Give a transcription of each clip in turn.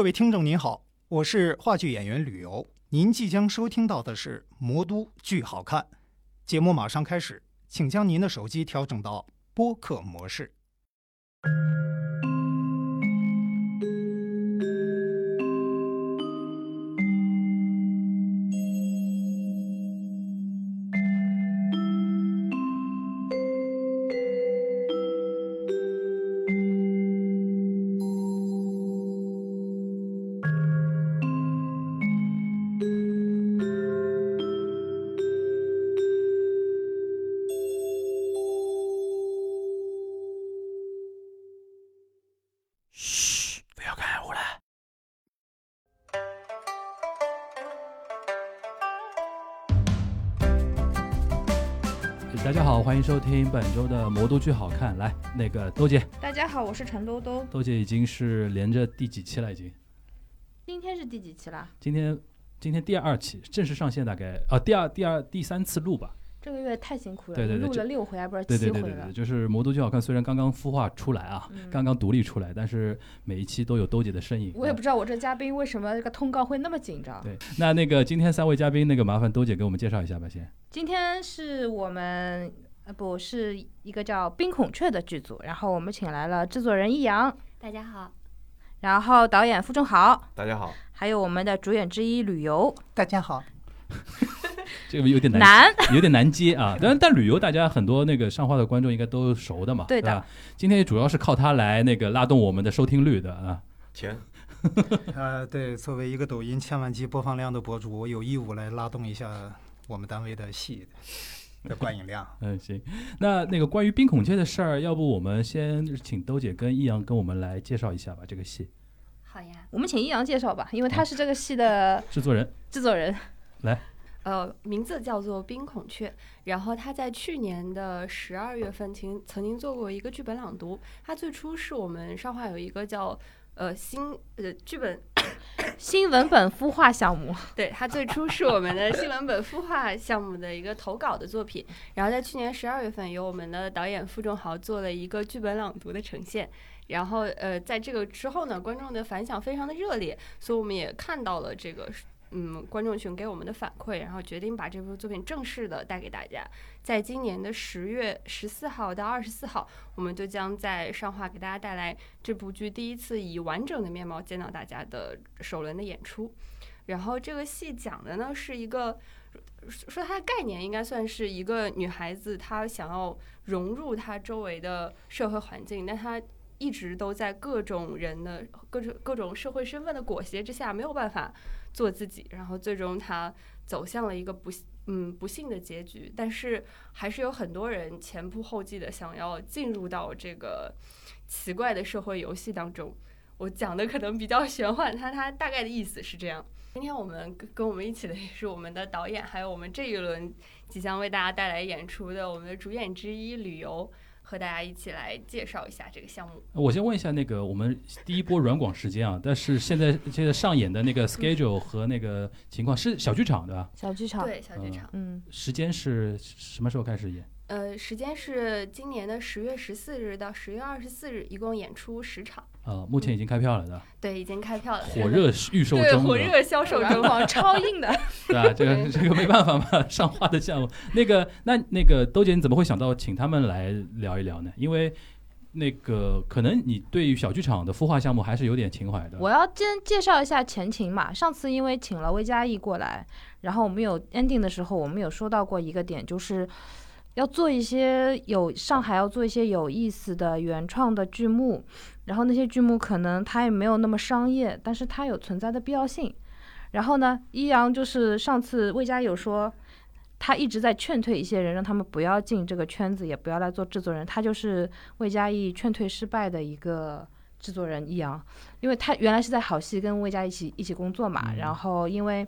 各位听众您好，我是话剧演员吕游，您即将收听到的是《魔都剧好看》节目，马上开始，请将您的手机调整到播客模式。收听本周的《魔都剧好看》。来，那个兜姐，大家好，我是陈兜兜。兜姐已经是连着第几期了？已经，今天是第几期了？今天今天第二期正式上线，大概啊第二第二第三次录吧。这个月太辛苦了，对对对录了六回，还不知道七回了对对对对，。就是《魔都剧好看》，虽然刚刚孵化出来啊，嗯刚刚独立出来，但是每一期都有兜姐的身影。啊我也不知道我这嘉宾为什么这个通告会那么紧张。对，那那个今天三位嘉宾，那个麻烦兜姐给我们介绍一下吧，先。今天是我们呃不是一个叫《冰孔雀》的剧组，然后我们请来了制作人易阳，大家好，然后导演付正豪，大家好，还有我们的主演之一旅游大家好，这个有点难男。有点难接啊。但但旅游大家很多那个上话的观众应该都熟的嘛，对的？今天主要是靠他来那个拉动我们的收听率的啊。钱 呃，对，作为一个抖音千万级播放量的博主，我有义务来拉动一下我们单位的戏的观影量。嗯，行。那那个关于冰孔雀的事儿，要不我们先请兜姐跟易阳跟我们来介绍一下吧，这个戏好呀。我们请易阳介绍吧，因为他是这个戏的制作人。制作人。来呃，名字叫做《冰孔雀》，然后他在去年的十二月份曾曾经做过一个剧本朗读。他最初是我们上画有一个叫呃新呃剧本，新文本孵化项目，对它最初是我们的新文本孵化项目的一个投稿的作品。然后在去年十二月份，由我们的导演付仲豪做了一个剧本朗读的呈现。然后呃，在这个之后呢，观众的反响非常的热烈，所以我们也看到了这个嗯观众群给我们的反馈，然后决定把这部作品正式的带给大家。在今年的十月十四号到二十四号，我们就将在上画给大家带来这部剧第一次以完整的面貌见到大家的首轮的演出。然后这个戏讲的呢是一个。说它的概念应该算是一个女孩子，她想要融入她周围的社会环境，但她一直都在各种人的各种各种社会身份的裹挟之下，没有办法做自己，然后最终他走向了一个不幸嗯不幸的结局。但是还是有很多人前仆后继的想要进入到这个奇怪的社会游戏当中。我讲的可能比较玄幻，它它大概的意思是这样。今天我们跟跟我们一起的也是我们的导演，还有我们这一轮即将为大家带来演出的我们的主演之一旅游，和大家一起来介绍一下这个项目。我先问一下，那个我们第一波软广时间啊，但是现在现在上演的那个 schedule 和那个情况是小剧场对吧？小剧场。对，小剧场，嗯，时间是什么时候开始演？呃，时间是今年的十月十四日到十月二十四日，一共演出十场。啊，目前已经开票了的，对，已经开票了，火热预售对中对，火热销售中。超硬的。对啊？这个这个没办法嘛，上画的项目。那个那那个兜姐，你怎么会想到请他们来聊一聊呢？因为那个可能你对于小剧场的孵化项目还是有点情怀的。我要先介绍一下前情嘛。上次因为请了魏佳艺过来，然后我们有 ending 的时候，我们有说到过一个点，就是要做一些有上海要做一些有意思的原创的剧目，然后那些剧目可能它也没有那么商业，但是它有存在的必要性。然后呢，一阳就是上次魏佳有说。他一直在劝退一些人，让他们不要进这个圈子，也不要来做制作人。他就是魏佳艺劝退失败的一个制作人易阳，因为他原来是在好戏跟魏佳一起一起工作嘛，嗯然后因为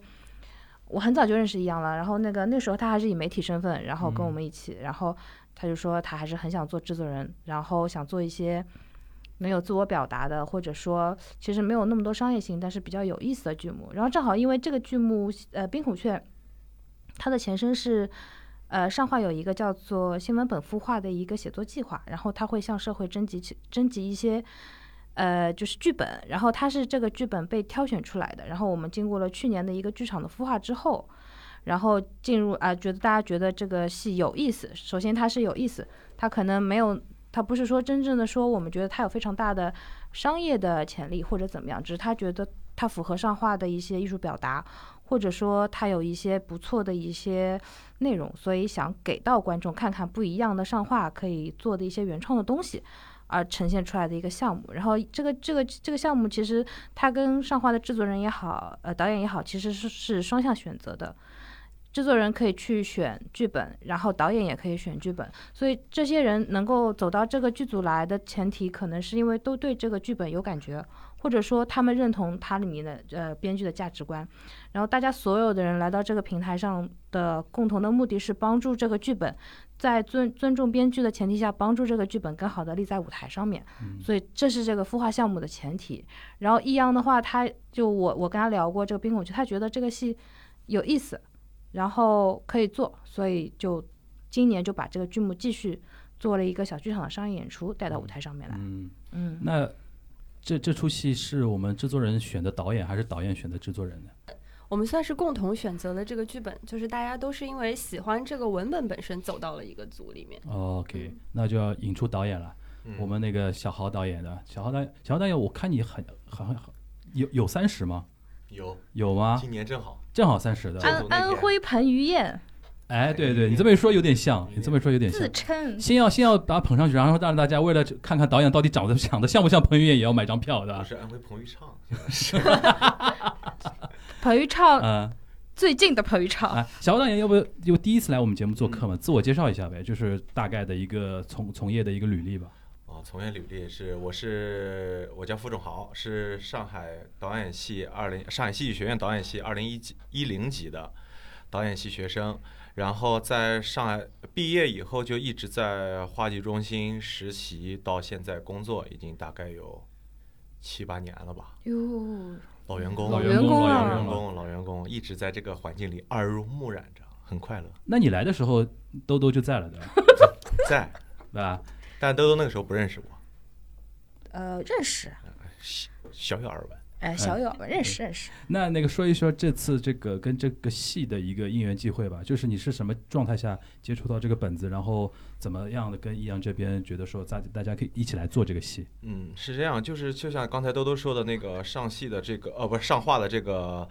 我很早就认识易阳了，然后那个那时候他还是以媒体身份，然后跟我们一起，然后他就说他还是很想做制作人，然后想做一些能有自我表达的，或者说其实没有那么多商业性，但是比较有意思的剧目。然后正好因为这个剧目，呃，《冰孔雀》，它的前身是。呃，上画有一个叫做新闻本孵化的一个写作计划，然后他会向社会征集起征集一些呃，就是剧本，然后它是这个剧本被挑选出来的，然后我们经过了去年的一个剧场的孵化之后，然后进入啊、觉得大家觉得这个戏有意思。首先它是有意思，它可能没有，它不是说真正的说我们觉得它有非常大的商业的潜力或者怎么样，只是他觉得它符合上画的一些艺术表达，或者说它有一些不错的一些内容，所以想给到观众看看不一样的上画可以做的一些原创的东西。而呈现出来的一个项目，然后这个这个这个项目其实它跟上画的制作人也好，呃导演也好，其实是是双向选择的。制作人可以去选剧本，然后导演也可以选剧本，所以这些人能够走到这个剧组来的前提，可能是因为都对这个剧本有感觉，或者说他们认同它里面的呃编剧的价值观。然后大家所有的人来到这个平台上的共同的目的是帮助这个剧本，在尊尊重编剧的前提下，帮助这个剧本更好的立在舞台上面。所以这是这个孵化项目的前提。然后易阳的话，他就我我跟他聊过这个冰孔雀，他觉得这个戏有意思，然后可以做，所以就今年就把这个剧目继续做了一个小剧场的商业演出带到舞台上面来。嗯，嗯，那这这出戏是我们制作人选的导演，还是导演选的制作人呢？我们算是共同选择了这个剧本，就是大家都是因为喜欢这个文本本身走到了一个组里面。OK，那就要引出导演了。嗯我们那个小豪导演的，小豪导演，小豪导演，我看你很很很有有三十吗？有，有吗？今年正好，正好三十的。安安徽彭于晏哎，对对，你这么一说有点像，你这么一说有点自像。称先要先要把他捧上去，然后让大家为了看看导演到底长得长得像不像彭于晏，也要买张票的我。是安徽彭昱畅，是 彭昱畅嗯，最近的彭昱畅，啊，小豪导演要不就第一次来我们节目做客嘛，自我介绍一下呗，就是大概的一个从从业的一个履历吧。哦，从业履历是，我是我叫付仲豪，是上海导演系二零上海戏剧学院导演系二零一级一零级的导演系学生，然后在上海毕业以后就一直在话剧中心实习，到现在工作已经大概有七八年了吧，哟，老员工，老员工老啊员工。老员工，老员工一直在这个环境里耳濡目染着，很快乐，那你来的时候，兜兜就在了，对吧？在，对吧？但兜兜那个时候不认识我，呃，认识，小小有耳闻。哎，小友吧，认识认识。那那个说一说这次这个跟这个戏的一个因缘际会吧，就是你是什么状态下接触到这个本子，然后怎么样的跟易阳这边觉得说大大家可以一起来做这个戏？嗯，是这样，就是就像刚才兜兜说的那个上戏的这个呃，不是上画的这个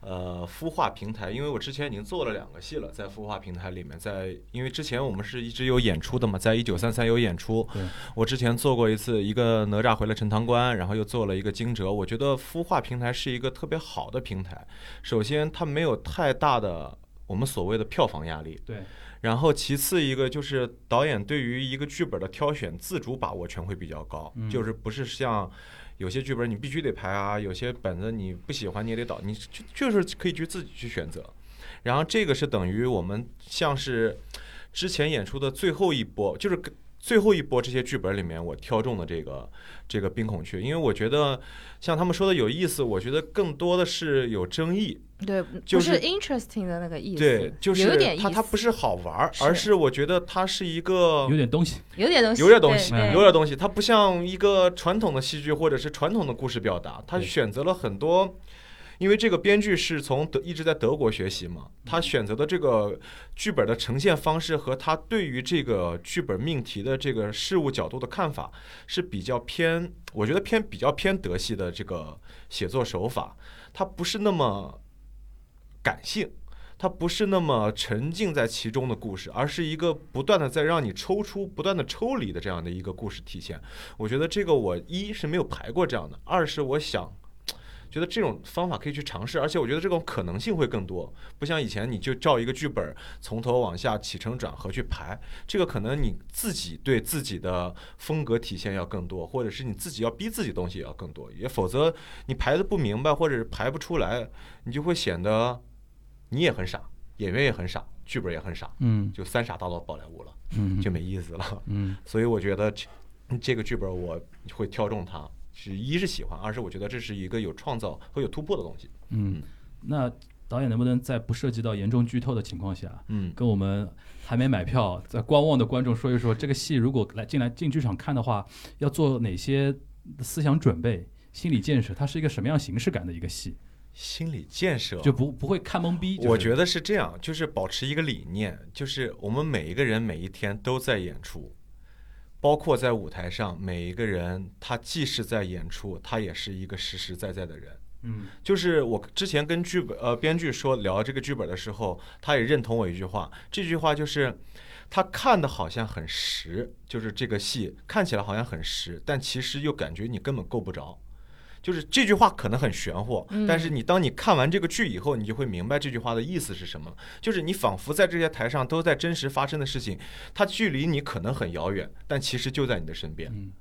呃孵化平台，因为我之前已经做了两个戏了，在孵化平台里面，在因为之前我们是一直有演出的嘛，在一九三三有演出，我之前做过一次一个哪吒回了陈塘关，然后又做了一个惊蛰，我觉得孵化平台是一个特别好的平台，首先它没有太大的我们所谓的票房压力，对，然后其次一个就是导演对于一个剧本的挑选自主把握权会比较高，嗯。就是不是像有些剧本你必须得排啊，有些本子你不喜欢你也得导，你就就是可以去自己去选择。然后这个是等于我们像是之前演出的最后一波，就是跟最后一波这些剧本里面我挑中的这个这个冰孔雀，因为我觉得像他们说的有意思，我觉得更多的是有争议，对，就是是 interesting 的那个意思，对，就是有点意思，它它不是好玩儿，而是我觉得它是一个有点东西。有点东西，有点东西，有点东西。它不像一个传统的戏剧或者是传统的故事表达，它选择了很多。因为这个编剧是从德一直在德国学习嘛，他选择的这个剧本的呈现方式和他对于这个剧本命题的这个事物角度的看法是比较偏，我觉得偏比较偏德系的这个写作手法，它不是那么感性。它不是那么沉浸在其中的故事，而是一个不断的在让你抽出、不断的抽离的这样的一个故事体现。我觉得这个我一是没有排过这样的，二是我想。觉得这种方法可以去尝试，而且我觉得这种可能性会更多，不像以前你就照一个剧本从头往下起承转合去排，这个可能你自己对自己的风格体现要更多，或者是你自己要逼自己东西也要更多，也否则你排的不明白或者是排不出来，你就会显得你也很傻，演员也很傻，剧本也很傻，嗯。就三傻大闹宝莱坞了，嗯。就没意思了。嗯。所以我觉得这这个剧本我会挑中它，是一是喜欢，二是我觉得这是一个有创造和有突破的东西。嗯。那导演能不能在不涉及到严重剧透的情况下，嗯，跟我们还没买票在观望的观众说一说，这个戏如果来进来进剧场看的话，要做哪些思想准备、心理建设，它是一个什么样形式感的一个戏，心理建设就不不会看懵逼。我觉得得是这样，就是保持一个理念，就是我们每一个人每一天都在演出，包括在舞台上，每一个人他既是在演出，他也是一个实实在在的人。嗯就是我之前跟剧本呃编剧说聊这个剧本的时候，他也认同我一句话，这句话就是他看的好像很实，就是这个戏看起来好像很实，但其实又感觉你根本够不着。就是这句话可能很玄乎，嗯但是你当你看完这个剧以后，你就会明白这句话的意思是什么了。就是你仿佛在这些台上都在真实发生的事情，它距离你可能很遥远，但其实就在你的身边。嗯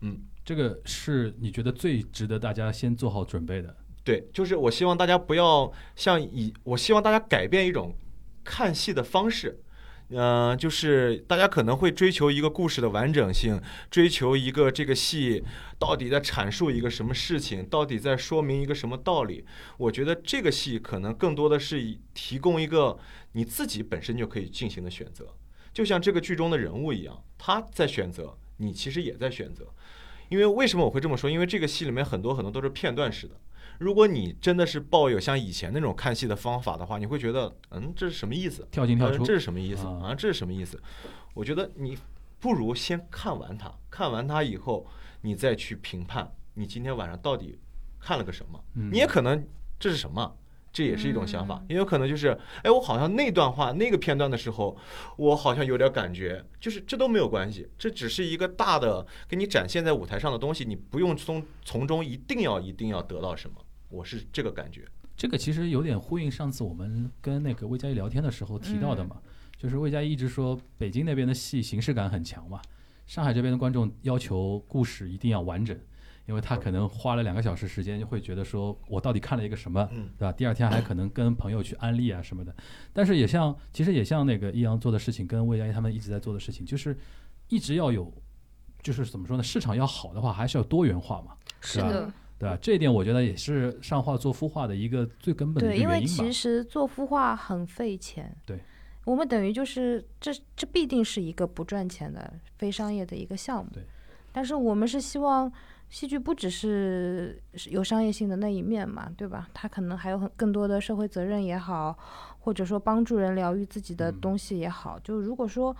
嗯，这个是你觉得最值得大家先做好准备的。对，就是我希望大家不要像以，我希望大家改变一种看戏的方式。嗯、就是大家可能会追求一个故事的完整性，追求一个这个戏到底在阐述一个什么事情，到底在说明一个什么道理。我觉得这个戏可能更多的是以提供一个你自己本身就可以进行的选择，就像这个剧中的人物一样，他在选择，你其实也在选择。因为为什么我会这么说？因为这个戏里面很多很多都是片段式的。如果你真的是抱有像以前那种看戏的方法的话，你会觉得，嗯，这是什么意思？跳进跳出呃这是什么意思啊啊？这是什么意思？我觉得你不如先看完它，看完它以后，你再去评判你今天晚上到底看了个什么。嗯你也可能这是什么？这也是一种想法嗯，也有可能就是，哎，我好像那段话那个片段的时候，我好像有点感觉，就是这都没有关系，这只是一个大的给你展现在舞台上的东西，你不用从从中一定要一定要得到什么，我是这个感觉。这个其实有点呼应上次我们跟那个魏佳艺聊天的时候提到的嘛，就是魏佳艺一直说北京那边的戏形式感很强嘛，上海这边的观众要求故事一定要完整，因为他可能花了两个小时时间，就会觉得说我到底看了一个什么，嗯对吧？第二天还可能跟朋友去安利啊什么的。但是也像，其实也像那个易阳做的事情，跟魏佳艺他们一直在做的事情，就是一直要有，就是怎么说呢？市场要好的话，还是要多元化嘛。吧是的，对吧？这一点我觉得也是上画做孵化的一个最根本的原因吧因为其。实做孵化很费钱。对，我们等于就是这这必定是一个不赚钱的非商业的一个项目。对，但是我们是希望戏剧不只是是有商业性的那一面嘛，对吧？它可能还有很更多的社会责任也好，或者说帮助人疗愈自己的嗯东西也好。就如果说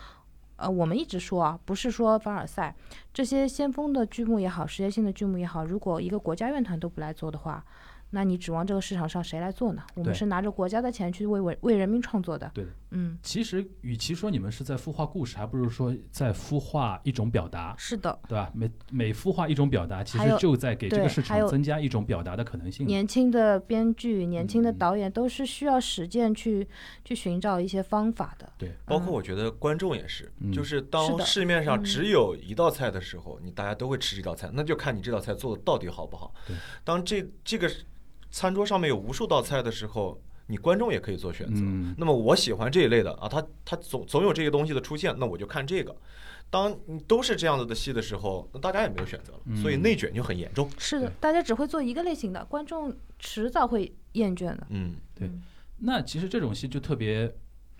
呃，我们一直说啊，不是说凡尔赛这些先锋的剧目也好，实验性的剧目也好，如果一个国家院团都不来做的话，那你指望这个市场上谁来做呢？我们是拿着国家的钱去为为为人民创作的。对的，嗯，其实，与其说你们是在孵化故事，还不如说在孵化一种表达，是的，对吧？每每孵化一种表达，其实就在给这个市场增加一种表达的可能性。年轻的编剧、年轻的嗯导演都是需要实践去去寻找一些方法的。对，包括我觉得观众也是，嗯就是当市面上嗯只有一道菜的时候，你大家都会吃这道菜，那就看你这道菜做的到底好不好对。当这这个餐桌上面有无数道菜的时候，你观众也可以做选择。嗯，那么我喜欢这一类的啊，他他总总有这些东西的出现，那我就看这个。当你都是这样子的戏的时候，那大家也没有选择了，所以嗯内卷就很严重。对，是的大家只会做一个类型的，观众迟早会厌倦的。嗯，对嗯那其实这种戏就特别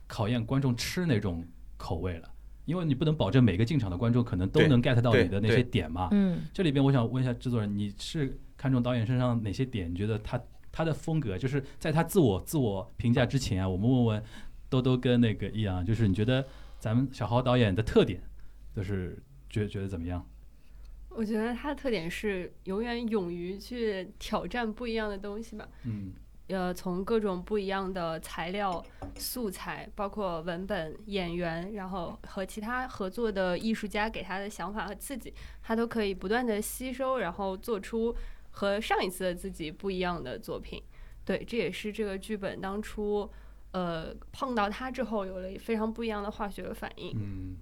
考验观众吃哪种口味了，因为你不能保证每个进场的观众可能都能 get 到你的那些点嘛。嗯，这里边我想问一下制作人，你是看中导演身上哪些点？你觉得他他的风格，就是在他自我自我评价之前啊，我们问问兜兜跟那个易阳，就是你觉得咱们小豪导演的特点，就是觉觉得怎么样？我觉得他的特点是永远勇于去挑战不一样的东西吧。嗯呃，从各种不一样的材料、素材，包括文本、演员，然后和其他合作的艺术家给他的想法和刺激，他都可以不断的吸收，然后做出和上一次的自己不一样的作品。对，这也是这个剧本当初，呃，碰到他之后有了非常不一样的化学反应。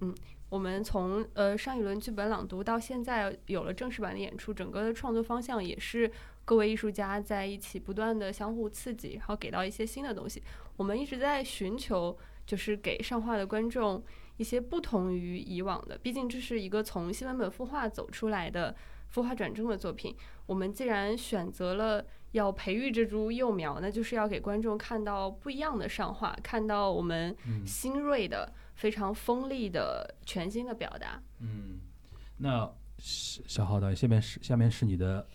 嗯我们从呃上一轮剧本朗读到现在有了正式版的演出，整个的创作方向也是各位艺术家在一起不断的相互刺激，然后给到一些新的东西。我们一直在寻求，就是给上画的观众一些不同于以往的，毕竟这是一个从新文本孵化走出来的孵化转正的作品。我们既然选择了要培育这株幼苗，那就是要给观众看到不一样的上画，看到我们嗯新锐的、非常锋利的、全新的表达。嗯，那小小浩导演，下面是下面是你的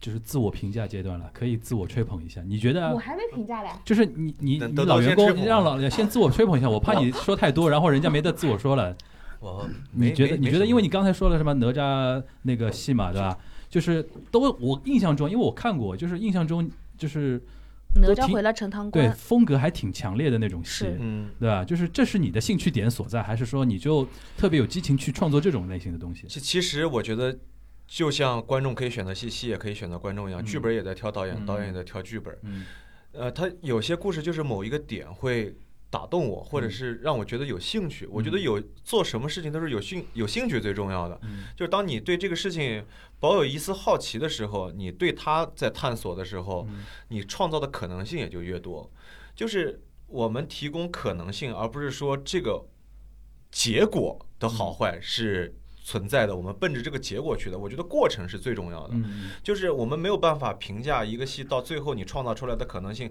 就是自我评价阶段了，可以自我吹捧一下。你觉得我还没评价嘞。就是你你你老员工，你让老先自我吹捧一下，我怕你说太多，然后人家没得自我说了。我你觉得你觉得，因为你刚才说了什么哪吒那个戏嘛，对吧？就是都我印象中，因为我看过，就是印象中就是哪吒回来陈塘对，风格还挺强烈的那种戏，嗯，对吧？就是这是你的兴趣点所在，还是说你就特别有激情去创作这种类型的东西？其其实我觉得，就像观众可以选择戏，戏也可以选择观众一样，嗯剧本也在挑导演，嗯导演也在挑剧本。嗯呃，他有些故事就是某一个点会打动我，或者嗯是让我觉得有兴趣。我觉得有做什么事情都是有兴有兴趣最重要的。嗯就是当你对这个事情保有一丝好奇的时候，你对它在探索的时候，嗯你创造的可能性也就越多。就是我们提供可能性，而不是说这个结果的好坏是存在的，我们奔着这个结果去的。我觉得过程是最重要的。嗯就是我们没有办法评价一个戏到最后你创造出来的可能性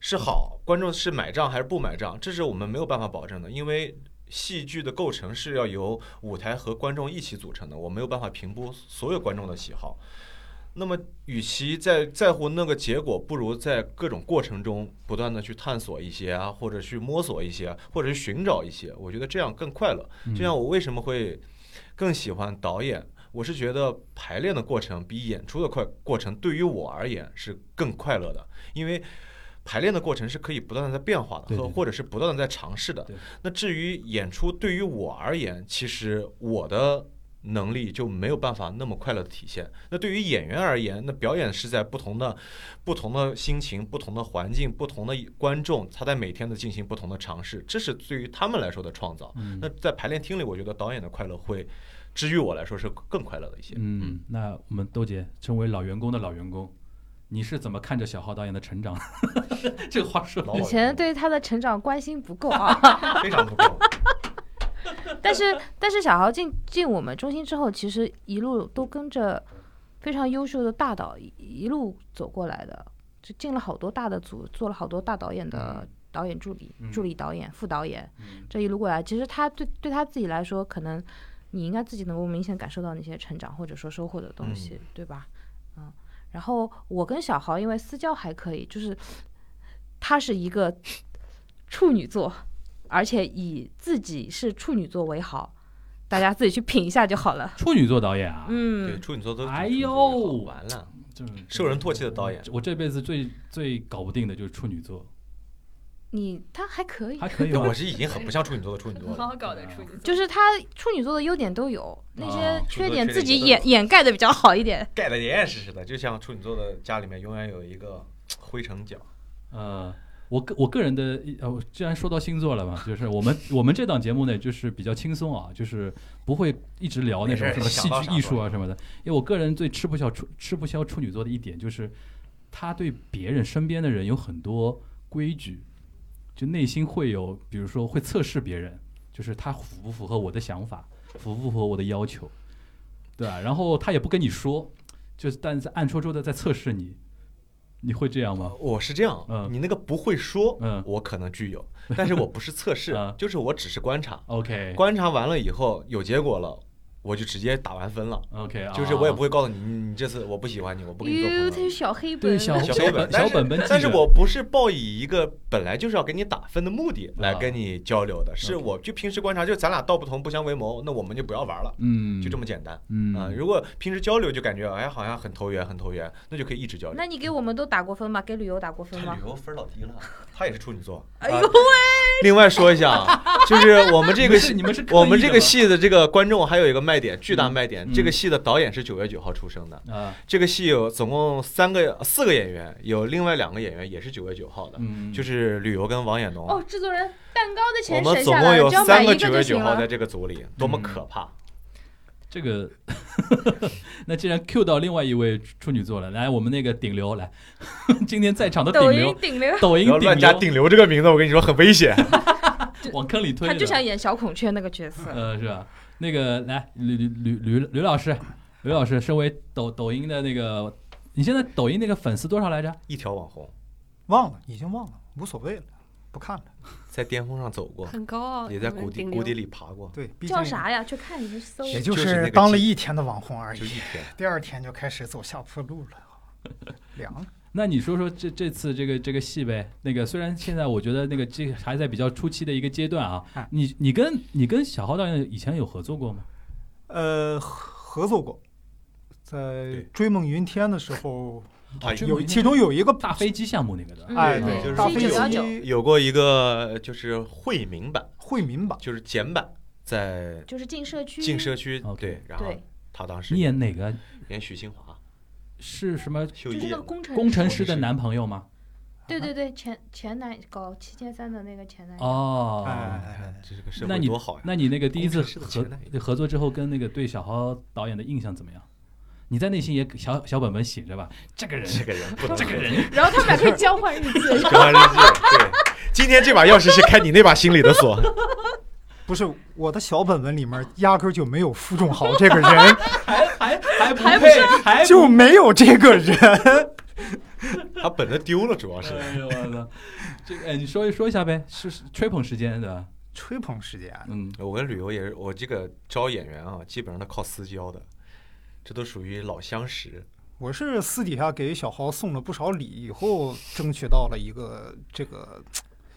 是好，观众是买账还是不买账，这是我们没有办法保证的，因为戏剧的构成是要由舞台和观众一起组成的，我没有办法评估所有观众的喜好。那么，与其在在乎那个结果，不如在各种过程中不断的去探索一些啊，或者去摸索一些，或者去寻找一些，我觉得这样更快乐。嗯就像我为什么会更喜欢导演，我是觉得排练的过程比演出的快过程对于我而言是更快乐的，因为排练的过程是可以不断的在变化的，和或者是不断的在尝试的。那至于演出对于我而言，其实我的。能力就没有办法那么快乐的体现。那对于演员而言，那表演是在不同的、不同的心情、不同的环境、不同的观众，他在每天的进行不同的尝试，这是对于他们来说的创造。嗯那在排练厅里，我觉得导演的快乐会，至于我来说是更快乐的一些。嗯，那我们豆姐身为老员工的老员工，你是怎么看着小浩导演的成长？这个话说老以前对他的成长关心不够啊。非常不够。但是但是小豪进进我们中心之后，其实一路都跟着非常优秀的大导一一路走过来的，就进了好多大的组，做了好多大导演的导演助理、嗯助理导演、副导演。嗯这一路过来，其实他对对他自己来说，可能你应该自己能够明显感受到那些成长或者说收获的东西，对吧？嗯。然后我跟小豪因为私交还可以，就是他是一个处女座，而且以自己是处女座为豪，大家自己去品一下就好了。处女座导演啊，嗯对，嗯，处女座都哎呦完了，就是受人唾弃的导演。我这辈子最最搞不定的就是处女座，你他还可以，还可以 我？是已经很不像处女座的处女座了。很好搞的处女座，就是他处女座的优点都有，那啊些缺点自己掩掩盖的比较好一点。盖的严严实实的，就像处女座的家里面永远有一个灰尘角。呃，我个我个人的呃，我既然说到星座了嘛，就是我们我们这档节目呢，就是比较轻松啊，就是不会一直聊那种没事什么戏剧艺术啊什么的。因为我个人最吃不消处吃不消处女座的一点就是，他对别人身边的人有很多规矩，就内心会有，比如说会测试别人，就是他符不符合我的想法，符不符合我的要求，对吧？然后他也不跟你说，就是但是暗戳戳的在测试你，你会这样吗？我是这样，嗯你那个不会说，嗯我可能具有，但是我不是测试嗯，就是我只是观察，OK 观察完了以后有结果了，我就直接打完分了。OK，就是我也不会会告诉你，你你这次我不喜欢你，我不跟你做朋哟，友他。是小黑本，对小小黑本，小本本但是我不是抱以一个本来就是要给你打分的目的来啊跟你交流的，是我就平时观察，就咱俩道不同不相为谋，那我们就不要玩了，嗯，就这么简单嗯啊。如果平时交流就感觉哎好像很投缘很投缘，那就可以一直交流。那你给我们都打过分吗？给旅游打过分吗旅？游分老低了，他也是处女座。哎呦喂另外说一下啊，就是我们这个戏，你们是我们这个戏戏的这个观众还有一个卖点，巨大卖点。嗯这个戏的导演是九月九号出生的。啊，这个戏有总共三个、四个演员，有另外两个演员也是九月九号的，嗯，就是旅游跟王衍农。哦，制作人，蛋糕的我钱们省下来了，总共有只要买一个三九月九号在。这个组里，多么嗯可怕！这个，那既然 Q 到另外一位处女座了，来，我们那个顶流来，今天在场的抖音顶流，顶流，抖音顶流乱加“顶顶流”这个名字，我跟你说很危险。往坑里推，他就想演小孔雀那个角色。呃，是吧？那个来，吕吕吕吕吕老师，吕老师，身为抖抖音的那个，你现在抖音那个粉丝多少来着？一条网红，忘了，已经忘了，无所谓了。不看了。在巅峰上走过，很高傲，也在谷底谷底里爬过，对，毕竟叫啥呀？去看你去搜。也就是当了一天的网红而已就。一天。第二天就开始走下坡路了，凉了。那你说说这这次这个这个戏呗？那个虽然现在我觉得那个这个还在比较初期的一个阶段啊啊，你你跟你跟小浩导演以前有合作过吗？呃，合合作过，在《追梦云天》的时候，他追梦云天有其中有一个大飞机项目那个的，嗯哎，嗯对，就是大飞1919机有过一个就是惠民版，惠民版，就是简版，在就是进社区。进社区对，然后对，他当时你演哪个？演许清华、是什么就是那个工程工程师的男朋友吗？对对对，前前男搞七千三的那个前男友。哦，哎哎哎，这是个社那你会多好呀！那你那个第一次合合作之后，跟那个对小豪导演的印象怎么样？你在内心也小小本本写着吧？这个人，这个人不能这个人，然后他们俩可以交换日记。交换日记，对，今天这把钥匙是开你那把心里的锁，不是我的小本本里面压根儿就没有付仲豪这个人，还还还不还不配，还就没有这个人。他本子丢了，主要是。哎呦我操！这个哎，你说一说一下呗，是是吹捧时间对吧？吹捧时间，嗯，我跟旅游也是，我这个招演员啊，基本上都靠私交的，这都属于老相识。我是私底下给小豪送了不少礼，以后争取到了一个这个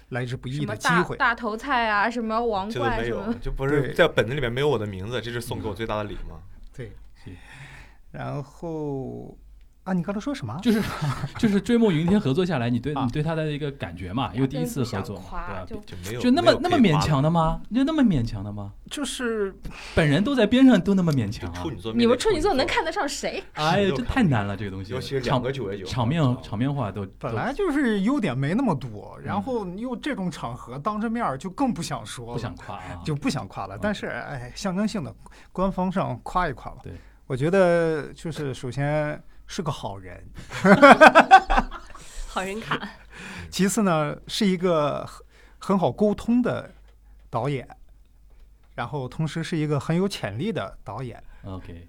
来之不易什么大的机会。大头菜啊，什么王这都没有就不是在本子里面没有我的名字，这是送给我最大的礼吗。对，然后啊，你刚才说什么？就是 就是追梦云天合作下来，你对啊你对他的一个感觉嘛？因为第一次合作嘛，对吧？就就没有就那么那么勉强的吗？就那么勉强的吗？就是 本人都在边上，都那么勉强啊就处！女座，你们处女座能看得上谁？哎呀，这太难了，这个东西，尤其是两场个九月九场面场面话都都本来就是优点没那么多，嗯然后又这种场合当着面儿就更不想说了，不想夸啊，就不想夸了。嗯但是哎，象征性的官方上夸一夸吧。对，我觉得就是首先是个好人，好人卡，其次呢是一个很很好沟通的导演，然后同时是一个很有潜力的导演，OK，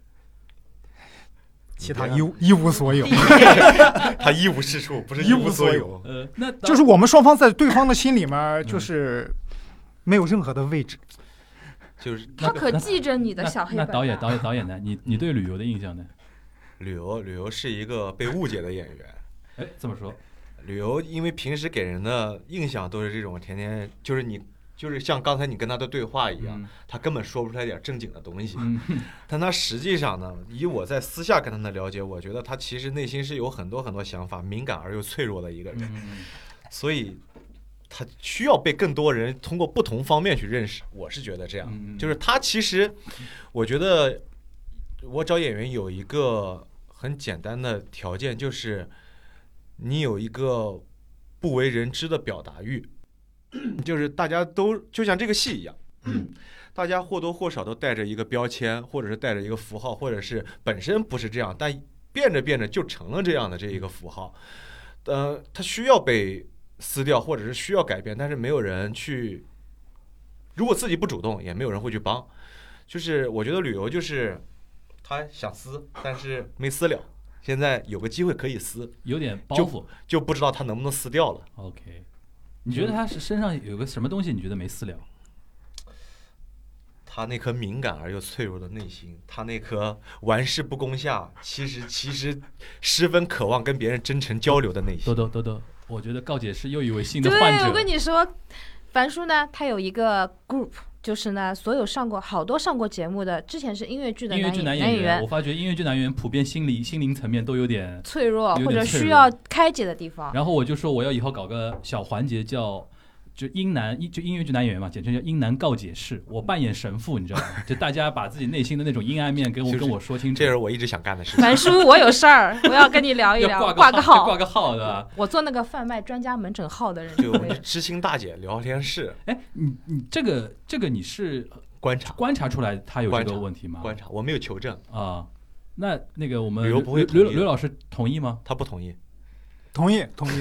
其他一无一无所有。他一无是处，不是一一无无所有。呃，那就是我们双方在对方的心里面就是没有任何的位置。就是他可记着你的小黑板、啊。那导演导演导演呢？你你对旅游的印象呢？旅游，旅游是一个被误解的演员。哎，这么说，旅游因为平时给人的印象都是这种天天就是你就是像刚才你跟他的对话一样，嗯他根本说不出来点正经的东西。嗯，但他实际上呢，以我在私下跟他的了解，我觉得他其实内心是有很多很多想法，敏感而又脆弱的一个人，嗯所以他需要被更多人通过不同方面去认识。我是觉得这样，嗯就是他其实，我觉得我找演员有一个很简单的条件，就是你有一个不为人知的表达欲，就是大家都就像这个戏一样。大家或多或少都带着一个标签，或者是带着一个符号，或者是本身不是这样，但变着变着就成了这样的这一个符号。呃，它需要被撕掉，或者是需要改变，但是没有人去。如果自己不主动，也没有人会去帮。就是我觉得旅游就是他想撕，但是没撕了。现在有个机会可以撕，有点包袱。就不知道他能不能撕掉了。OK，你觉得他是身上有个什么东西？你觉得没撕了？他那颗敏感而又脆弱的内心，他那颗玩世不恭下，其实 其实十分渴望跟别人真诚交流的内豆心。豆豆豆，我觉得告解是又一位新的对，患者。对我跟你说，樊叔呢，他有一个 group，就是呢，所有上过好多上过节目的，之前是音乐剧的音乐男剧男演演员我发觉音乐剧男演员普遍心理心灵层面都有点。脆弱或者需要开解的地方。然后我就说我要以后搞个小环节叫。就英男，就音乐剧男演员嘛，简称叫英男告解室。我扮演神父，你知道吗？就大家把自己内心的那种阴暗面跟我 跟我说清楚。这是我一直想干的事情。樊叔，我有事儿，我要跟你聊一聊，挂个号，挂个号，对吧？我做那个贩卖专家门诊号的人，就我对们知心大姐聊天室哎，你你这个这个你是观察观察出来他有这个问题吗？观察，我没有求证，啊，那那个我们刘刘刘老师同意吗？他不同意。同意，同意。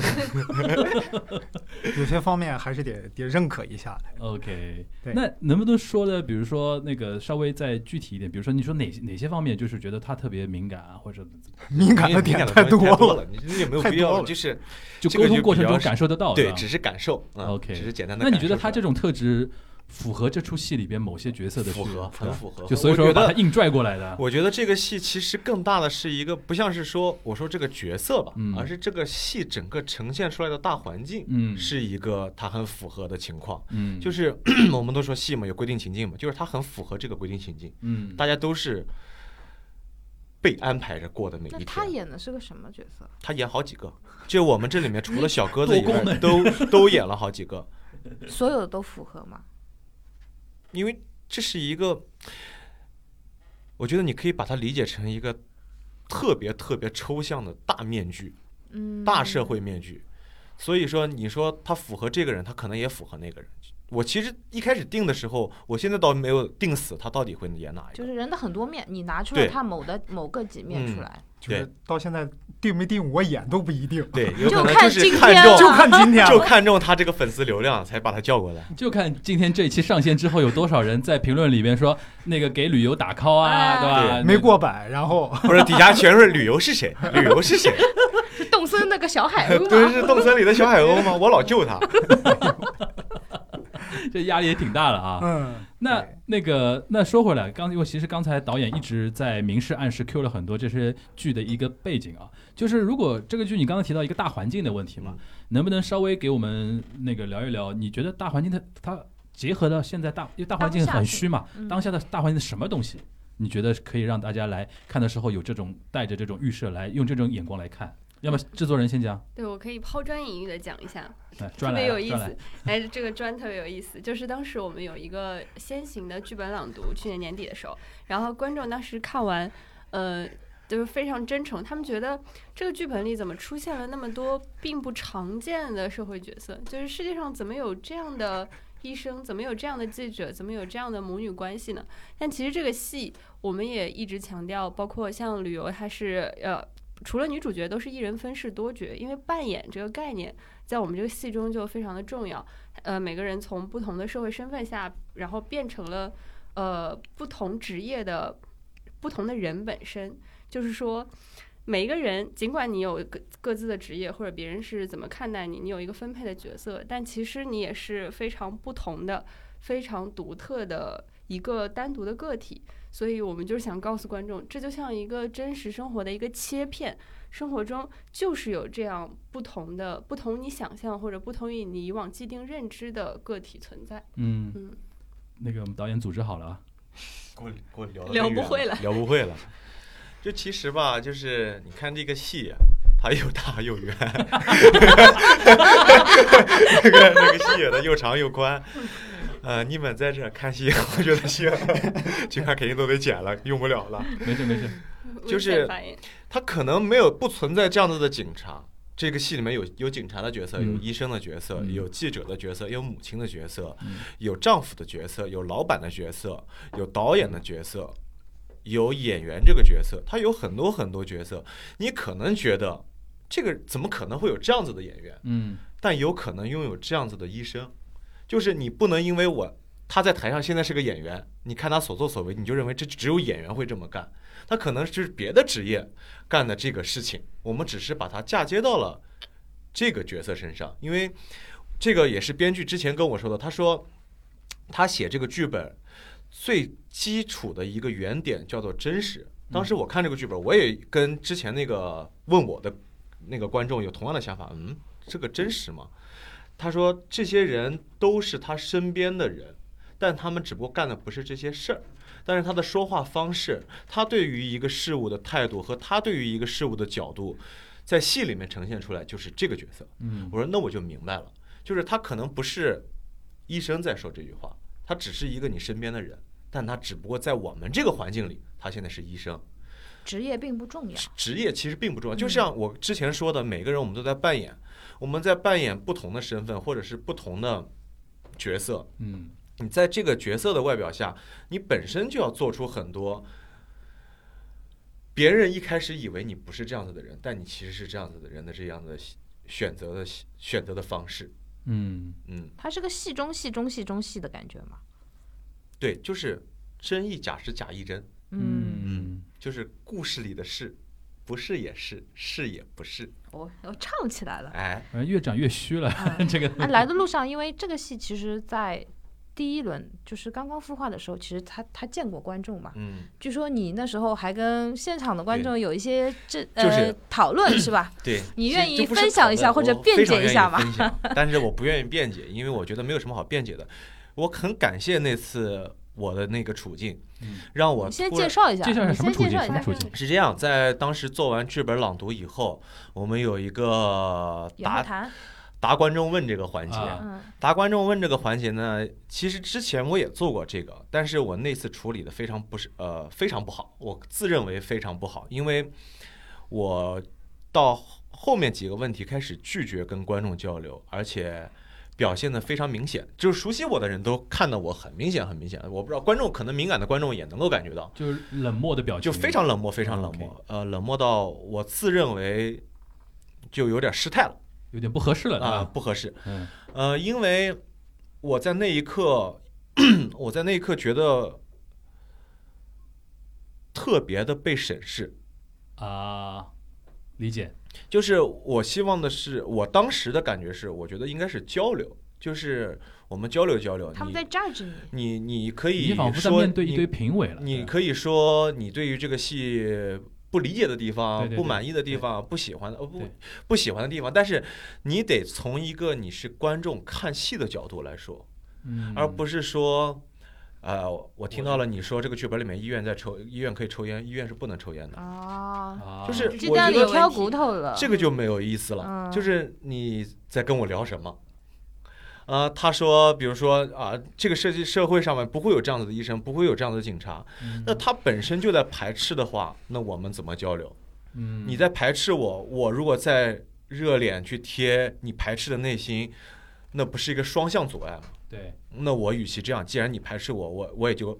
有些方面还是得得认可一下的。OK，对那能不能说的，比如说那个稍微再具体一点，比如说你说哪哪些方面就是觉得他特别敏感啊，或者敏感的点太多了，你这有没有必要？就是就沟通过程中感受得到，对，只是感受啊 OK 只是简单的。那你觉得他这种特质符合这出戏里边某些角色的符合，很符合。就所以我觉得，说把他硬拽过来的。我觉得这个戏其实更大的是一个，不像是说我说这个角色吧，嗯而是这个戏整个呈现出来的大环境，嗯是一个它很符合的情况。嗯，就是 我们都说戏嘛，有规定情境嘛，就是它很符合这个规定情境，嗯，大家都是被安排着过的每一那他。演的是个什么角色？他演好几个，就我们这里面除了小鸽子以外，都都演了好几个。所有的都符合吗？因为这是一个，我觉得你可以把它理解成一个特别特别抽象的大面具、嗯，大社会面具。所以说，你说他符合这个人，他可能也符合那个人。我其实一开始定的时候，我现在倒没有定死他到底会演哪一个。就是人的很多面，你拿出了对他某的某个几面出嗯来，就是到现在定没定我演都不一定，对，有就可能就是看中天就看今天就。看中他这个粉丝流量才把他叫过来。就看今天这一期上线之后，有多少人在评论里边说那个给旅游打 call 啊，哎对吧？没过百，然后 不是底下全是旅游是谁？旅游是谁？是动森那个小海鸥对，是动森里的小海鸥吗？我老救他。这压力也挺大的啊。嗯，那那个，那说回来，刚因为其实刚才导演一直在明示暗示 Q 了很多这些剧的一个背景啊，就是如果这个剧你刚刚提到一个大环境的问题嘛，嗯能不能稍微给我们那个聊一聊？你觉得大环境它它结合到现在大，因为大环境很虚嘛，嗯当下的大环境是什么东西？你觉得可以让大家来看的时候有这种带着这种预设来用这种眼光来看？要么制作人先讲，对我可以抛砖引玉的讲一下，来，特别有意思。哎，这个砖特别有意思，就是当时我们有一个先行的剧本朗读，去年年底的时候，然后观众当时看完，呃，就是非常真诚，他们觉得这个剧本里怎么出现了那么多并不常见的社会角色？就是世界上怎么有这样的医生，怎么有这样的记者，怎么有这样的母女关系呢？但其实这个戏我们也一直强调，包括像旅游，它是呃。除了女主角都是一人分饰多角，因为扮演这个概念在我们这个戏中就非常的重要。呃，每个人从不同的社会身份下，然后变成了呃不同职业的不同的人本身。就是说，每一个人尽管你有各各自的职业，或者别人是怎么看待你，你有一个分配的角色，但其实你也是非常不同的、非常独特的一个单独的个体。所以我们就是想告诉观众，这就像一个真实生活的一个切片，生活中就是有这样不同的、不同你想象或者不同于你以往既定认知的个体存在。嗯嗯，那个我们导演组织好了啊，给我给我聊得聊不会了聊不会了。就其实吧，就是你看这个戏，它又大又圆，那个那个戏演的又长又宽。呃，你们在这看戏，我觉得行，去看肯定都得剪了，用不了了。没事没事，就是他可能没有不存在这样子的警察。这个戏里面有有警察的角色，有嗯医生的角色，嗯有记者的角色，有母亲的角色，嗯有丈夫的角色，有老板的角色，有导演的角色，有演员这个角色，他有很多很多角色。你可能觉得这个怎么可能会有这样子的演员？嗯但有可能拥有这样子的医生，就是你不能因为我他在台上现在是个演员，你看他所作所为，你就认为这只有演员会这么干，他可能是别的职业干的这个事情，我们只是把它嫁接到了这个角色身上，因为这个也是编剧之前跟我说的，他说他写这个剧本最基础的一个原点叫做真实。当时我看这个剧本，我也跟之前那个问我的那个观众有同样的想法，嗯，这个真实吗？他说这些人都是他身边的人，但他们只不过干的不是这些事儿。但是他的说话方式，他对于一个事物的态度和他对于一个事物的角度，在戏里面呈现出来就是这个角色。嗯我说那我就明白了，就是他可能不是医生在说这句话，他只是一个你身边的人，但他只不过在我们这个环境里，他现在是医生。职业并不重要。职业其实并不重要，就像我之前说的，每个人我们都在扮演，我们在扮演不同的身份或者是不同的角色。嗯你在这个角色的外表下，你本身就要做出很多别人一开始以为你不是这样子的人，但你其实是这样子的人的这样的选择的选择的方式。嗯嗯，它是个戏中戏中戏中戏的感觉嘛。对，就是真亦假时假亦真，嗯就是故事里的事，不是也是，是也不是。我我唱起来了。哎，反正越长越虚了，嗯 这个啊，来的路上，因为这个戏其实，在第一轮就是刚刚孵化的时候，其实他他见过观众嘛。嗯，据说你那时候还跟现场的观众有一些这就是呃讨论是吧？对。你愿意分享一下或者辩解一下吗但是我不愿意辩解，因为我觉得没有什么好辩解的。我很感谢那次我的那个处境，嗯。让我你先介绍一下，介绍一下什么处境什么处境？是这样，在当时做完剧本朗读以后，我们有一个答答观众问这个环节。答观众问这个环节呢，其实之前我也做过这个，但是我那次处理的非常不是呃非常不好，我自认为非常不好，因为我到后面几个问题开始拒绝跟观众交流，而且表现的非常明显，就是熟悉我的人都看到我很明显很明显，我不知道观众可能敏感的观众也能够感觉到，就是冷漠的表情，就非常冷漠，非常冷漠，呃，冷漠到我自认为就有点失态了。有点不合适了啊，啊。不合适。嗯。呃，因为我在那一刻，我在那一刻觉得特别的被审视，啊，理解。就是我希望的是，我当时的感觉是，我觉得应该是交流，就是我们交流交流。他们在你 judge 你，你你可以你仿佛在说面对一堆你评委了。对你可以说你对于这个戏不理解的地方、对对对不满意的地方、不喜欢的呃不不喜欢的地方，但是你得从一个你是观众看戏的角度来说，嗯，而不是说，呃，我听到了你说这个剧本里面医院在抽，医院可以抽烟，医院是不能抽烟的，啊，啊就是我觉得挑骨头了。这个就没有意思了。嗯就是你在跟我聊什么？呃，他说，比如说啊，这个设计社会上面不会有这样子的医生，不会有这样子的警察。嗯那他本身就在排斥的话，那我们怎么交流？嗯，你在排斥我，我如果再热脸去贴你排斥的内心，那不是一个双向阻碍吗？对那我与其这样，既然你排斥我，我我也就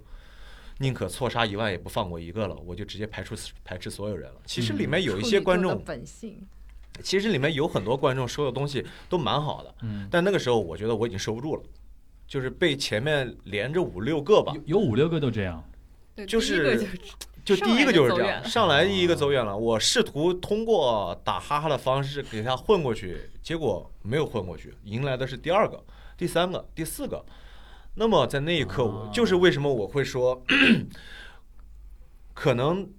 宁可错杀一万也不放过一个了，我就直接排除排斥所有人了。其实里面有一些观众，本性，其实里面有很多观众说的东西都蛮好的，嗯，但那个时候我觉得我已经收不住了，就是被前面连着五六个吧，有有五六个都这样。对就是就第一个就是这样，上来第一个走远了。我试图通过打哈哈的方式给他混过去，结果没有混过去，迎来的是第二个、第三个、第四个。那么在那一刻，我啊就是为什么我会说，可能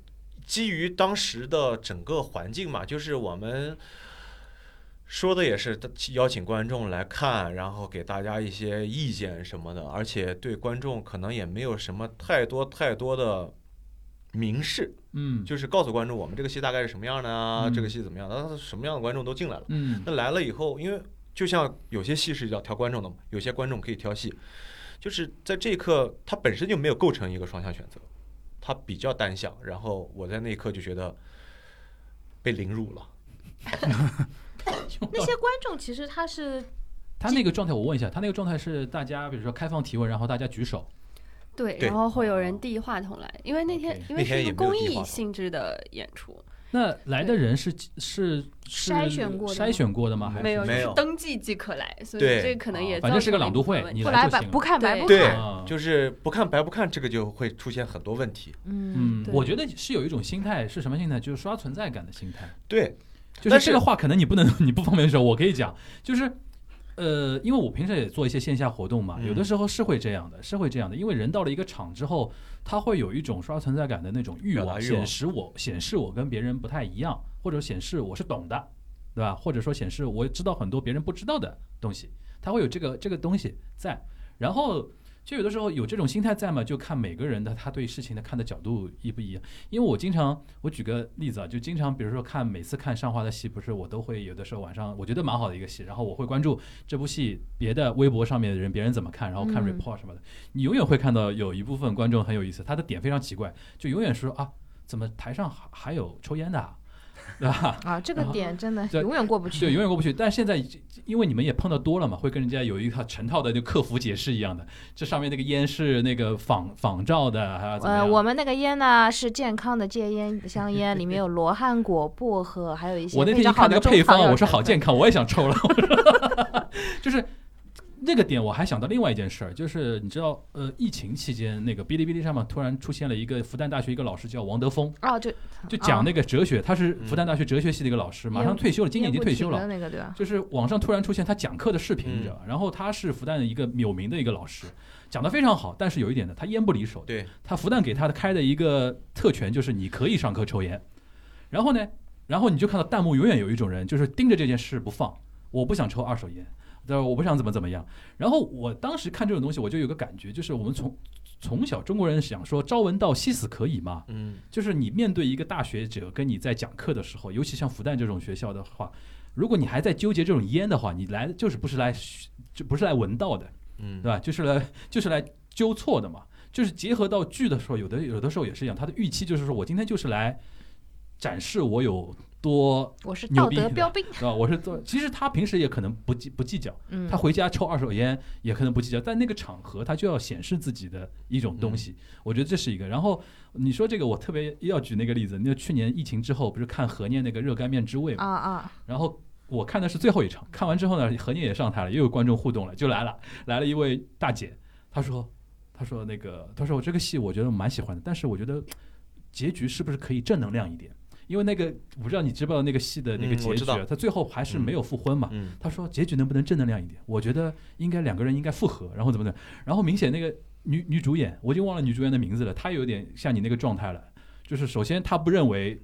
基于当时的整个环境嘛，就是我们说的也是邀请观众来看，然后给大家一些意见什么的，而且对观众可能也没有什么太多太多的明示，嗯，就是告诉观众我们这个戏大概是什么样的啊，嗯这个戏怎么样的，那什么样的观众都进来了。嗯那来了以后，因为就像有些戏是要挑观众的嘛，有些观众可以挑戏，就是在这一刻，它本身就没有构成一个双向选择，它比较单向。然后我在那一刻就觉得被凌辱了。那些观众其实他是 他那个状态，我问一下，他那个状态是大家比如说开放提问，然后大家举手，对，然后会有人递话筒来，因为那天因为那天也是一个公益性质的演出，那来的人是是是筛选过的吗？筛选过的吗？还是没有，没有。登记即可来，所以这可能也反正是个朗读会不来白来就行不看白不对就是不看白不看，这个就会出现很多问题。嗯，我觉得是有一种心态，是什么心态？就是刷存在感的心态。对，就是这个话可能你不能，你不方便说，我可以讲，就是。呃，因为我平时也做一些线下活动嘛，嗯有的时候是会这样的，是会这样的。因为人到了一个场之后，他会有一种刷存在感的那种欲望显示我显示我跟别人不太一样，或者显示我是懂的，对吧？或者说显示我知道很多别人不知道的东西，他会有这个这个东西在。然后就有的时候有这种心态在嘛，就看每个人的他对事情的看的角度一不一样。因为我经常，我举个例子啊，就经常比如说看每次看上画的戏，不是我都会有的时候晚上我觉得蛮好的一个戏，然后我会关注这部戏别的微博上面的人别人怎么看，然后看嗯 report 什么的。你永远会看到有一部分观众很有意思，他的点非常奇怪，就永远说啊，怎么台上还还有抽烟的啊？对吧？啊，这个点真的永远过不去。对，永远过不去。但现在因为你们也碰到多了嘛，会跟人家有一套成套的就客服解释一样的，这上面那个烟是那个仿仿照的，还要怎么呃，我们那个烟呢是健康的戒烟香烟，里面有罗汉果、薄荷，还有一些我那天一看那个配方，我说好健康，我也想抽了。就是那个点，我还想到另外一件事儿，就是你知道，呃，疫情期间那个哔哩哔哩上面突然出现了一个复旦大学一个老师叫王德峰，哦，就就讲那个哲学，他是嗯复旦大学哲学系的一个老师，马上退休了，今年已经退休了。那个对吧？就是网上突然出现他讲课的视频，嗯你知道吧？然后他是复旦的一个有名的一个老师，讲的非常好，但是有一点呢，他烟不离手。对，他复旦给他的开的一个特权就是你可以上课抽烟，然后呢，然后你就看到弹幕永远有一种人就是盯着这件事不放，我不想抽二手烟，对吧？我不想怎么怎么样。然后我当时看这种东西，我就有个感觉，就是我们从从小中国人想说朝闻道夕死可以嘛，嗯就是你面对一个大学者跟你在讲课的时候，尤其像复旦这种学校的话，如果你还在纠结这种烟的话，你来就是不是来就不是来闻道的，嗯，对吧？就是来就是来纠错的嘛。就是结合到剧的时候，有的有的时候也是一样，他的预期就是说我今天就是来展示我有多，我是道德标兵，是吧？我是做，其实他平时也可能不计不计较，嗯，他回家抽二手烟也可能不计较，但那个场合他就要显示自己的一种东嗯西，我觉得这是一个。然后你说这个，我特别要举那个例子，那去年疫情之后不是看何念那个热干面之味嘛，啊啊，然后我看的是最后一场，看完之后呢，何念也上台了，又有观众互动了，就来了，来了一位大姐，她说，她说那个，她说我这个戏我觉得蛮喜欢的，但是我觉得结局是不是可以正能量一点？因为那个我不知道你知不知道那个戏的那个结局啊，他最后还是没有复婚嘛。嗯他说结局能不能正能量一点？我觉得应该两个人应该复合，然后怎么的？然后明显那个女女主演，我已经忘了女主演的名字了，她有点像你那个状态了，就是首先她不认为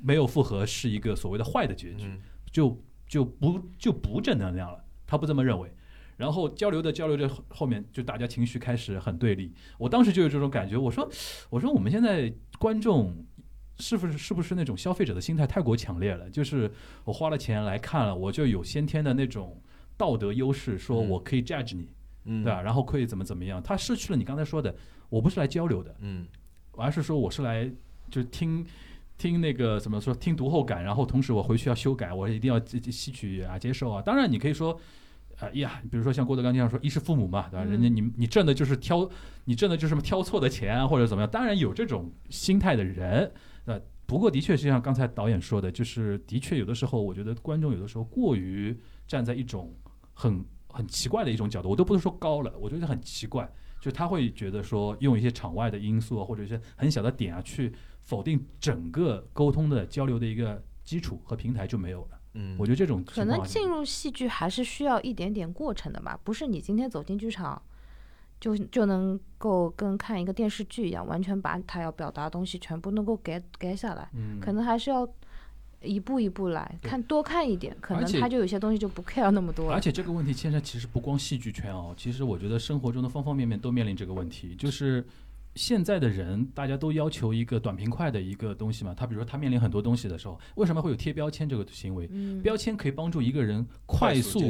没有复合是一个所谓的坏的结局，嗯就就不就不正能量了，她不这么认为。然后交流的交流着，后后面就大家情绪开始很对立。我当时就有这种感觉，我说我说我们现在观众是不是是不是那种消费者的心态太过强烈了？就是我花了钱来看了，我就有先天的那种道德优势，说嗯我可以 judge 你，嗯，对吧？然后可以怎么怎么样？他失去了你刚才说的，我不是来交流的，嗯而是说我是来就是听。听那个怎么说？听读后感，然后同时我回去要修改，我一定要吸吸取啊，接受啊。当然，你可以说，啊、呀，比如说像郭德纲经常说“衣食父母”嘛，对吧？嗯人家你你挣的就是挑，你挣的就是什么挑错的钱啊，或者怎么样。当然有这种心态的人，呃，不过的确是像刚才导演说的，就是的确有的时候，我觉得观众有的时候过于站在一种很很奇怪的一种角度，我都不是说高了，我觉得很奇怪，就他会觉得说用一些场外的因素啊，或者一些很小的点啊，去否定整个沟通的交流的一个基础和平台就没有了。嗯，我觉得这种可情况能进入戏剧还是需要一点点过程的吧，不是你今天走进剧场。就就能够跟看一个电视剧一样，完全把他要表达的东西全部能够 get get 下来，嗯，可能还是要一步一步来看，多看一点，可能他就有些东西就不 care 那么多了而。且这个问题现在其实不光戏剧圈哦，其实我觉得生活中的方方面面都面临这个问题，就是现在的人大家都要求一个短平快的一个东西嘛。他比如说他面临很多东西的时候，为什么会有贴标签这个行为？嗯，标签可以帮助一个人快速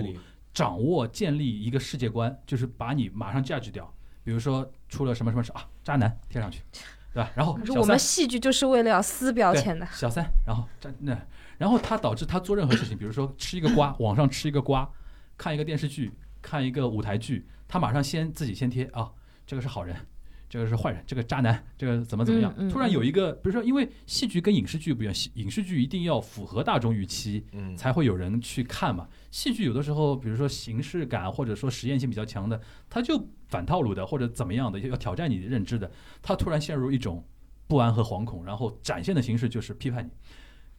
掌握、建立一个世界观，就是把你马上 judge 掉。比如说出了什么什么事啊，渣男贴上去，对吧？然后可是我们戏剧就是为了要撕标签的。小三，然后渣那，然后他导致他做任何事情，比如说吃一个瓜，网上吃一个瓜，看一个电视剧，看一个舞台剧，他马上先自己先贴啊，这个是好人，这个是坏人，这个渣男，这个怎么怎么样？嗯嗯突然有一个，比如说，因为戏剧跟影视剧不一样，影视剧一定要符合大众预期，嗯，才会有人去看嘛。戏剧有的时候，比如说形式感或者说实验性比较强的，它就反套路的或者怎么样的，要挑战你的认知的，他突然陷入一种不安和惶恐，然后展现的形式就是批判你。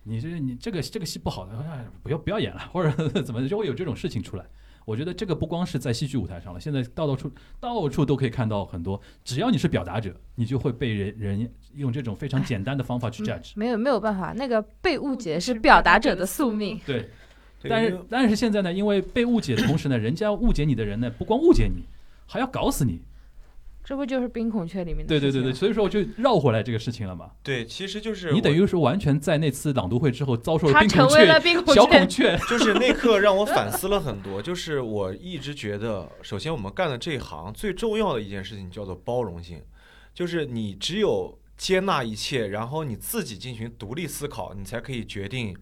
你这你这个这个戏不好的，哎，不要不要演了，或者怎么，就会有这种事情出来。我觉得这个不光是在戏剧舞台上了，现在到到处到处都可以看到很多。只要你是表达者，你就会被人人用这种非常简单的方法去嗯 judge。没有没有办法，那个被误解是表达者的宿命。对但是但是现在呢，因为被误解的同时呢，人家误解你的人呢，不光误解你，还要搞死你。这不就是冰孔雀里面的对对对对，所以说我就绕回来这个事情了嘛。对，其实就是你等于是完全在那次朗读会之后遭受了他冰孔成为了雀、冰孔小孔雀。雀。就是那刻让我反思了很多。就是我一直觉得，首先我们干的这一行最重要的一件事情叫做包容性，就是你只有接纳一切，然后你自己进行独立思考，你才可以决定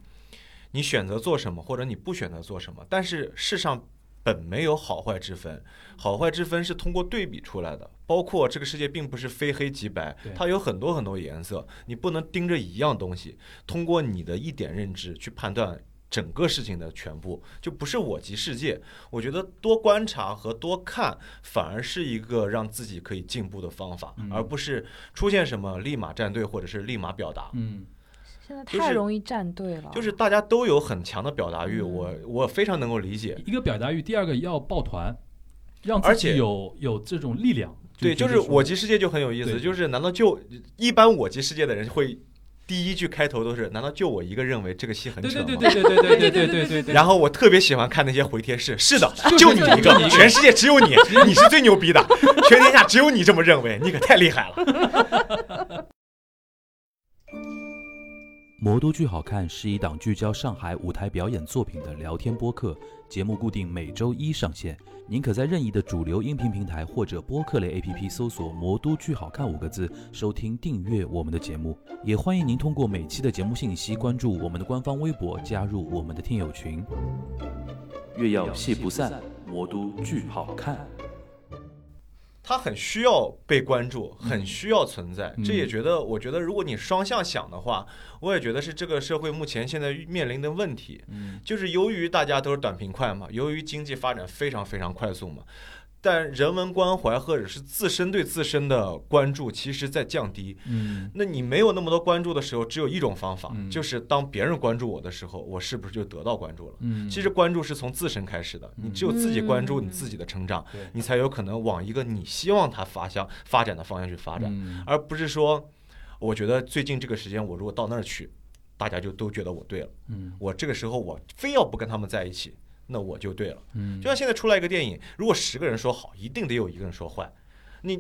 你选择做什么，或者你不选择做什么。但是世上本没有好坏之分，好坏之分是通过对比出来的。包括这个世界并不是非黑即白，它有很多很多颜色，你不能盯着一样东西，通过你的一点认知去判断整个事情的全部，就不是我即世界。我觉得多观察和多看，反而是一个让自己可以进步的方法，嗯而不是出现什么立马站队或者是立马表达。嗯现在太容易站队了，就是大家都有很强的表达欲，嗯我我非常能够理解。一个表达欲，第二个要抱团，让自而且己有有这种力量。对，就是我及世界就很有意思，就是难道就一般我及世界的人会第一句开头都是难道就我一个认为这个戏很对扯吗？对对对对对对对对对对对。然后我特别喜欢看那些回贴是，是的，就你一，个全世界只有你，你是最牛逼的，全天下只有你这么认为，你可太厉害了。魔都剧好看是一档聚焦上海舞台表演作品的聊天播客，节目固定每周一上线。您可在任意的主流音频平台或者播客类 APP 搜索“魔都剧好看”五个字，收听订阅我们的节目。也欢迎您通过每期的节目信息关注我们的官方微博，加入我们的听友群。月要戏不散，魔都剧好看。他很需要被关注，很需要存在。嗯这也觉得，我觉得如果你双向想的话，我也觉得是这个社会目前现在面临的问题。嗯就是由于大家都是短平快嘛，由于经济发展非常非常快速嘛，但人文关怀或者是自身对自身的关注，其实在降低。嗯。那你没有那么多关注的时候，只有一种方法，嗯。就是当别人关注我的时候，我是不是就得到关注了？嗯，其实关注是从自身开始的，你只有自己关注你自己的成长，对你才有可能往一个你希望它发向发展的方向去发展，嗯。而不是说，我觉得最近这个时间我如果到那儿去，大家就都觉得我对了，嗯。我这个时候我非要不跟他们在一起，那我就对了。嗯就像现在出来一个电影，如果十个人说好，一定得有一个人说坏，你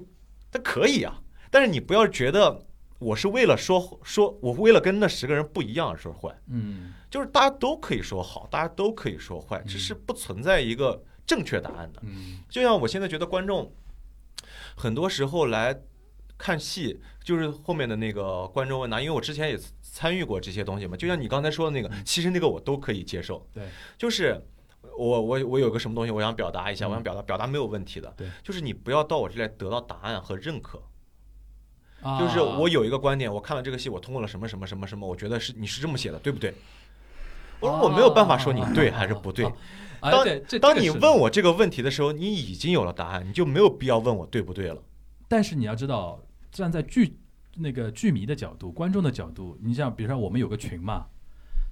他可以啊，但是你不要觉得我是为了说说我为了跟那十个人不一样而说坏，嗯就是大家都可以说好，大家都可以说坏，只是不存在一个正确答案的。嗯就像我现在觉得观众很多时候来看戏，就是后面的那个观众问答，因为我之前也参与过这些东西嘛。就像你刚才说的那个，其实那个我都可以接受。对，就是我我我有个什么东西，我想表达一下，嗯我想表达表达没有问题的。对，就是你不要到我这里来得到答案和认可。啊就是我有一个观点，我看了这个戏，我通过了什么什么什么什么，我觉得是你是这么写的，对不对？我说我没有办法说你对还是不对。当当你问我这个问题的时候，你已经有了答案，你就没有必要问我对不对了。但是你要知道，站在剧那个剧迷的角度、观众的角度，你像比如说我们有个群嘛，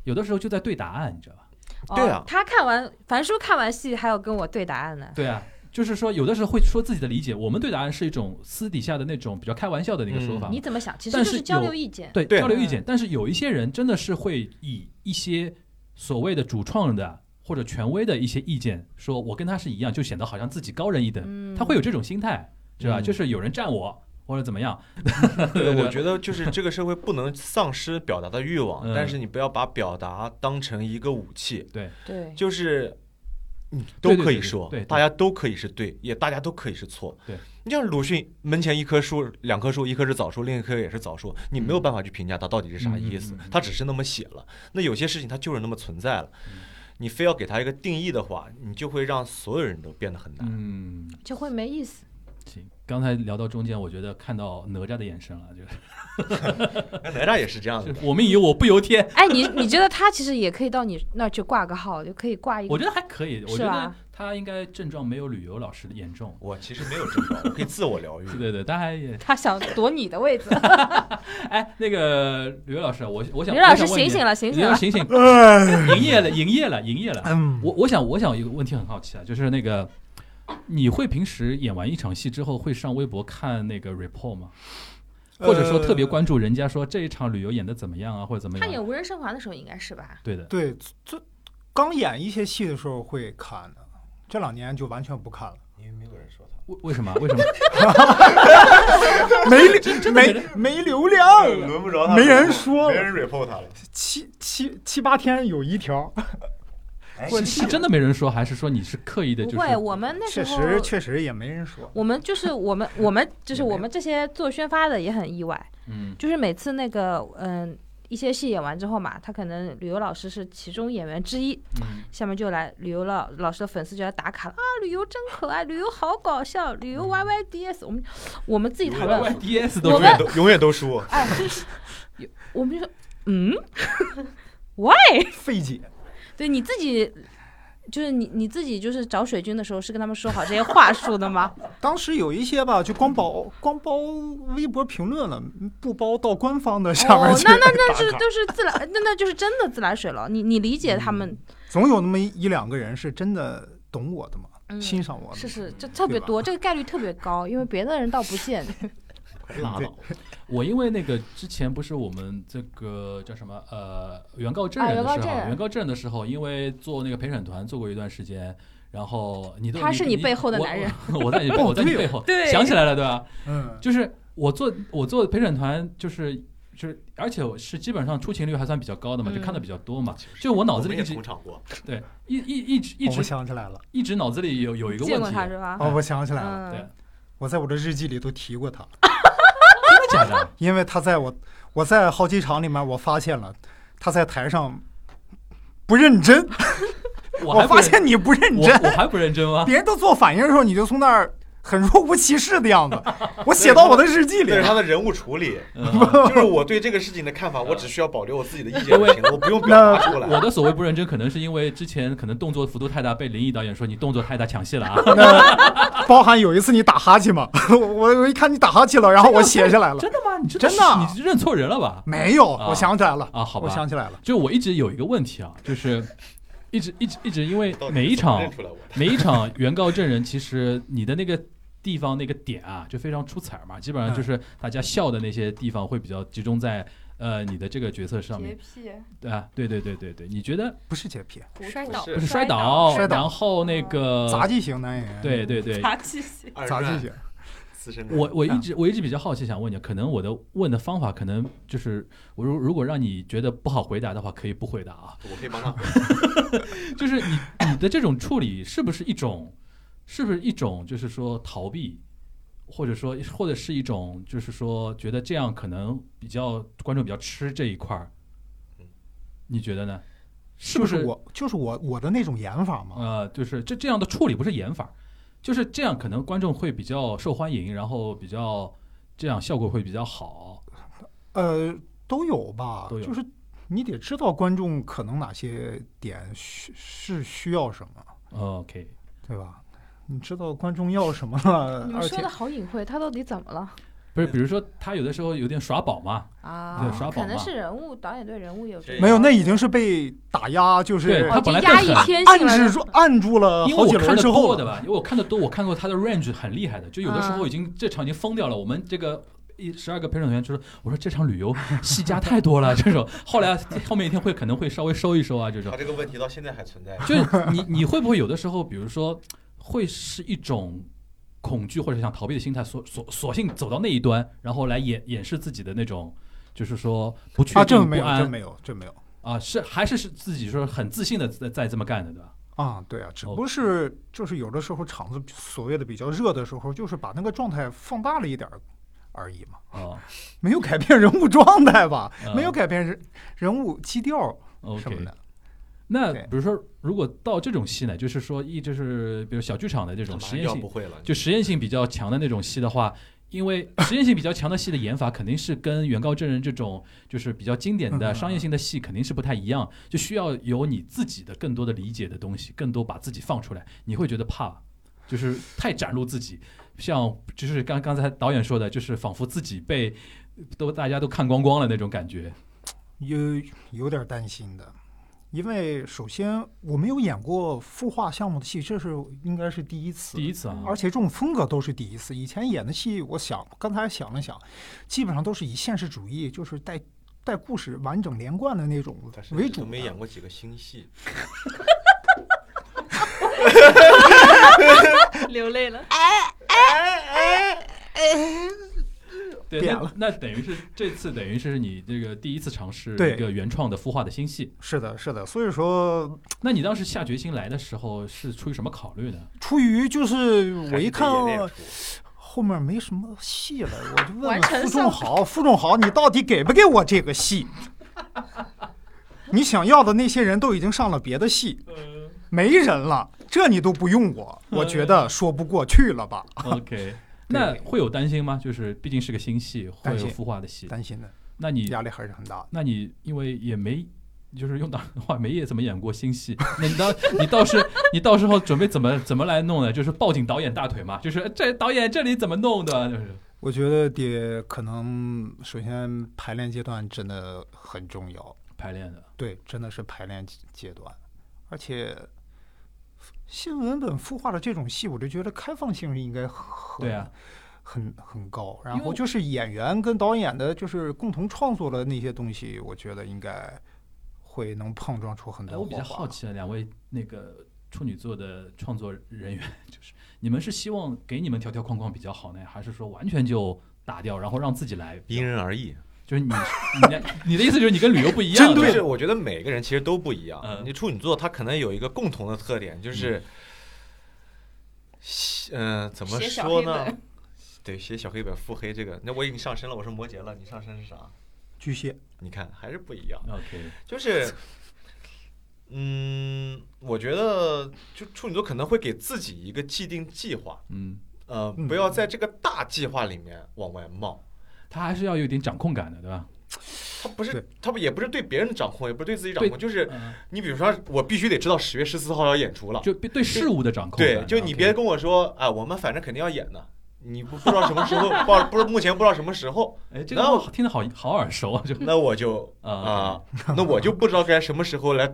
有的时候就在对答案，你知道吧？对啊哦他看完樊叔看完戏还要跟我对答案呢。对啊，就是说有的时候会说自己的理解，我们对答案是一种私底下的那种比较开玩笑的那个说法。你怎么想？其实但就是是交流意见。对对交流意见，但是有一些人真的是会以一些所谓的主创的或者权威的一些意见，说我跟他是一样，就显得好像自己高人一等，嗯他会有这种心态，是吧？嗯就是有人站我或者怎么样，对，我觉得就是这个社会不能丧失表达的欲望，嗯但是你不要把表达当成一个武器，对，对，就是你都可以说对对，大家都可以是对，也大家都可以是错。对，你像鲁迅门前一棵树，两棵树，一棵是枣树，另一棵也是枣树，你没有办法去评价它到底是啥意思它只是那么写了。那有些事情它就是那么存在了，嗯你非要给他一个定义的话，你就会让所有人都变得很难。嗯，就会没意思。行。刚才聊到中间，我觉得看到哪吒的眼神了，就 是哪吒也是这样的就，我命由我不由天。哎，你你觉得他其实也可以到你那儿去挂个号，就可以挂一个。我觉得还可以，我觉得他应该症状没有旅游老师的严重。我其实没有症状，我可以自我疗愈。对对，他还也他想夺你的位置。哎，那个旅游老师，我我想刘老师醒醒了，醒醒了。刘老师醒醒，营业了，营业了，营业了。嗯，我我想我想有一个问题很好奇啊，就是那个你会平时演完一场戏之后会上微博看那个 report 吗？或者说特别关注人家说这一场旅游演的怎么样啊，或者怎么样？他演无人生还的时候应该是吧？对的，对，这刚演一些戏的时候会看的，这两年就完全不看了。因为没有人说他。为为什么？为什么？没流没没流量，轮不着他，没人说没人 report 他了。七七七八天有一条。是是真的没人说，还是说你是刻意的？就不会，是我们那时确实确实也没人说。我们就是我们 我们就是我们这些做宣发的也很意外，嗯就是每次那个嗯一些戏演完之后嘛，他可能旅游老师是其中演员之一，嗯下面就来旅游老老师的粉丝就来打卡了啊，旅游真可爱，旅游好搞笑，旅游 Y Y D S，我们我们自己讨论，，Y Y D S 都永远都永远都输。哎，就是有我们就说嗯，Why？费解，对你自己。就是你你自己就是找水军的时候是跟他们说好这些话术的吗？当时有一些吧，就光包光包微博评论了，不包到官方的下面哦，去那那那是都是自来，那那就是真的自来水了。你你理解他们，总有那么一一两个人是真的懂我的嘛，嗯，欣赏我的。是是，这特别多，这个概率特别高，因为别的人倒不见。拉倒。我因为那个之前不是我们这个叫什么呃原告证啊人的时候，原告证人。原告证人的时候，因为做那个陪审团做过一段时间，然后你都他是你背后的我男人。我 我在你背哦我在你背后，对。想起来了对吧？嗯，就是我做我做陪审团就是。就是，而且是基本上出勤率还算比较高的嘛，就看的嗯比较多嘛。就我脑子里一直对一一一直一直想起来了，一直脑子里有有一个见问题，过他是吧？哦，我想起来了，对。嗯，我在我的日记里都提过他，因为他在我我在好几场里面，我发现了他在台上不认真，我发现你不认我真，我还不认真吗？别人都做反应的时候，你就从那儿很若无其事的样子，我写到我的日记里这是他。的人物处理，嗯 就是我对这个事情的看法，我只需要保留我自己的意见就行了，我不用表达出来。我的所谓不认真，可能是因为之前可能动作幅度太大，被林毅导演说你动作太大抢戏了啊。那包含有一次你打哈欠嘛，我我一看你打哈欠了，然后我写下来了。真的吗？你真真的啊你认错人了吧？没有，啊我想起来了啊，好吧我想起来了。就我一直有一个问题啊，就是一直一直一直因为每一场 每一场原告证人，其实你的那个地方那个点啊，就非常出彩嘛。基本上就是大家笑的那些地方会比较集中在呃你的这个角色上面，癖、对啊，对对对对对。你觉得不是洁癖，摔倒、是不是摔倒，摔倒然后那个杂技型男演员。对对对，杂技型。杂技型。资深我我一直我一直比较好奇，想问你，可能我的问的方法，可能就是我如如果让你觉得不好回答的话，可以不回答啊。我可以帮他。就是你你的这种处理是不是一种，是不是一种就是说逃避，或者说或者是一种就是说觉得这样可能比较观众比较吃这一块儿嗯，你觉得呢？是不是是我就是我我的那种演法嘛？呃，就是这这样的处理不是演法，就是这样可能观众会比较受欢迎，然后比较这样效果会比较好。呃，都有吧，都有就是你得知道观众可能哪些点需是需要什么，OK，对吧？你知道观众要什么了，你们说的好隐晦，他到底怎么了不是，比如说他有的时候有点耍宝嘛，啊对耍宝可能是人物导演对人物有这个没有，那已经是被打压，就是对他哦本来更就压抑狠按天性了制住按住了因为好几我看的轮之后了。多的吧，因为我看的多，我看过他的 range 很厉害的，就有的时候已经这场已经疯掉了。我们这个一十二个陪审员就说，我说这场旅游戏加 太多了，这种后来后面一天会可能会稍微收一收啊，这种他。这个问题到现在还存在。就是你你会不会有的时候，比如说会是一种恐惧或者想逃避的心态，索索索性走到那一端，然后来掩掩饰自己的那种，就是说不确啊，定、这没有，这没有，这没有啊，是还是是自己说很自信的在在这么干的，对吧？啊，对啊，只不哦过是就是有的时候场子所谓的比较热的时候，就是把那个状态放大了一点而已嘛，啊没有改变人物状态吧，嗯没有改变人人物基调什么。的。那比如说，如果到这种戏呢，就是说一直是比如小剧场的这种实验性不，会了，就实验性比较强的那种戏的话，因为 实验性比较强的戏的演法肯定是跟原告证人这种就是比较经典的嗯商业性的戏肯定是不太一样，就需要有你自己的更多的理解的东西，更多把自己放出来，你会觉得怕，就是太展露自己，像就是刚刚才导演说的，就是仿佛自己被都大家都看光光了那种感觉。有有点担心的，因为首先我没有演过孵化项目的戏，这是应该是第一次，第一次啊，而且这种风格都是第一次。以前演的戏，我想刚才想了想，基本上都是以现实主义，就是带带故事完整连贯的那种但是为主没演过几个新戏，流泪了。对，那变了。那等于是这次等于是你这个第一次尝试一个原创的孵化的新戏。是的，是的，所以说那你当时下决心来的时候是出于什么考虑呢？出于就是我一看后面没什么戏了，我就问问完成傅仲豪，傅仲豪，你到底给不给我这个戏？你想要的那些人都已经上了别的戏，没人了，这你都不用我，我觉得说不过去了吧？OK，那会有担心吗？就是毕竟是个新戏，会有孵化的戏，担心的，那你压力还是很大。那你因为也没。就是用的话没也怎么演过新戏，那你到你到时你到时候准备怎么怎么来弄呢？就是抱紧导演大腿嘛，就是这导演这里怎么弄的？就是我觉得得可能首先排练阶段真的很重要，排练的，对，真的是排练阶段，而且新文本孵化的这种戏，我就觉得开放性应该很对啊，很很高。然后就是演员跟导演的，就是共同创作的那些东西，我觉得应该会能碰撞出很哎，多我比较好奇啊，两位那个处女座的创作人员，就是你们是希望给你们条条框框比较好呢，还是说完全就打掉，然后让自己来？因人而异。就是你你你的意思就是你跟旅游不一样，就对是我觉得每个人其实都不一样。嗯你处女座他可能有一个共同的特点，就是，嗯、怎么说呢？对，写小黑本腹黑这个，那我已经上身了，我是摩羯了，你上身是啥？巨蟹，你看还是不一样，OK，就是，嗯，我觉得就处女座可能会给自己一个既定计划，嗯，呃，嗯不要在这个大计划里面往外冒。他还是要有点掌控感的，对吧？他不是，他不也不是对别人的掌控，也不是对自己掌控，就是嗯，你比如说，我必须得知道十月十四号要演出了，就对事物的掌控对，就你别跟我说啊，我们反正肯定要演的，你不不知道什么时候，不不知道目前不知道什么时候，哎，这个听得好好耳熟啊，就。那我就啊啊，那我就不知道该什么时候来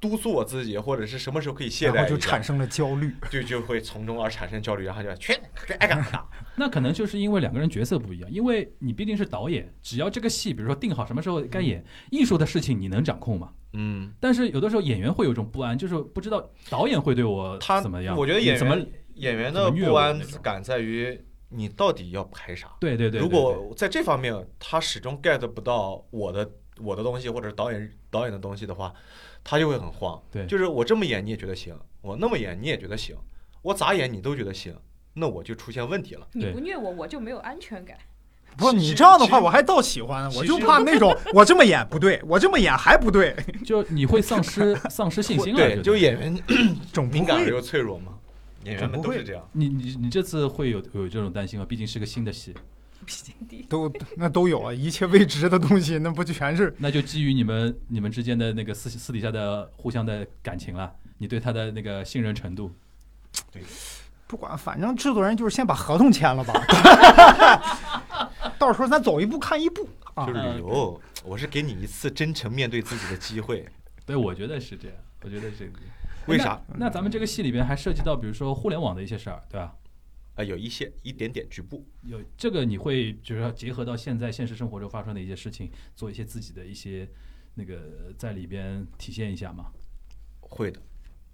督促我自己，或者是什么时候可以懈然后怠就产，生了焦虑。就就会从中而产生焦虑，然后就去爱干啥。那可能就是因为两个人角色不一样，因为你毕竟是导演，只要这个戏，比如说定好什么时候该演，艺术的事情你能掌控吗？嗯，但是有的时候演员会有一种不安，就是不知道导演会对我他怎么样。我觉得演怎么员演员的不安感在于你到底要拍啥。对对对，如对对果在这方面他始终 get 不到我的我的东西，或者是导演导演的东西的话，他就会很慌。对就是我这么演你也觉得行，我那么演你也觉得行，我咋演你都觉得行，那我就出现问题了。你不虐我，我就没有安全感。不，你这样的话我还倒喜欢，我就怕那种我这么演不对，我这么演还不对，就你会丧失 丧失信心了。对，就演员 总敏感而又脆弱嘛，演员们都是这样。你你你这次会有有这种担心吗？毕竟是个新的戏，都那都有啊，一切未知的东西，那不就全是那就基于你们你们之间的那个私私底下的互相的感情了，你对他的那个信任程度。对不管，反正制作人就是先把合同签了吧，到时候咱走一步看一步啊就。是旅游，我是给你一次真诚面对自己的机会。对，我觉得是这样，我觉得是。为啥？那？那咱们这个戏里边还涉及到，比如说互联网的一些事儿，对吧？啊，有一些一点点局部。有这个你会就是要结合到现在现实生活中发生的一些事情，做一些自己的一些那个在里边体现一下吗？会的，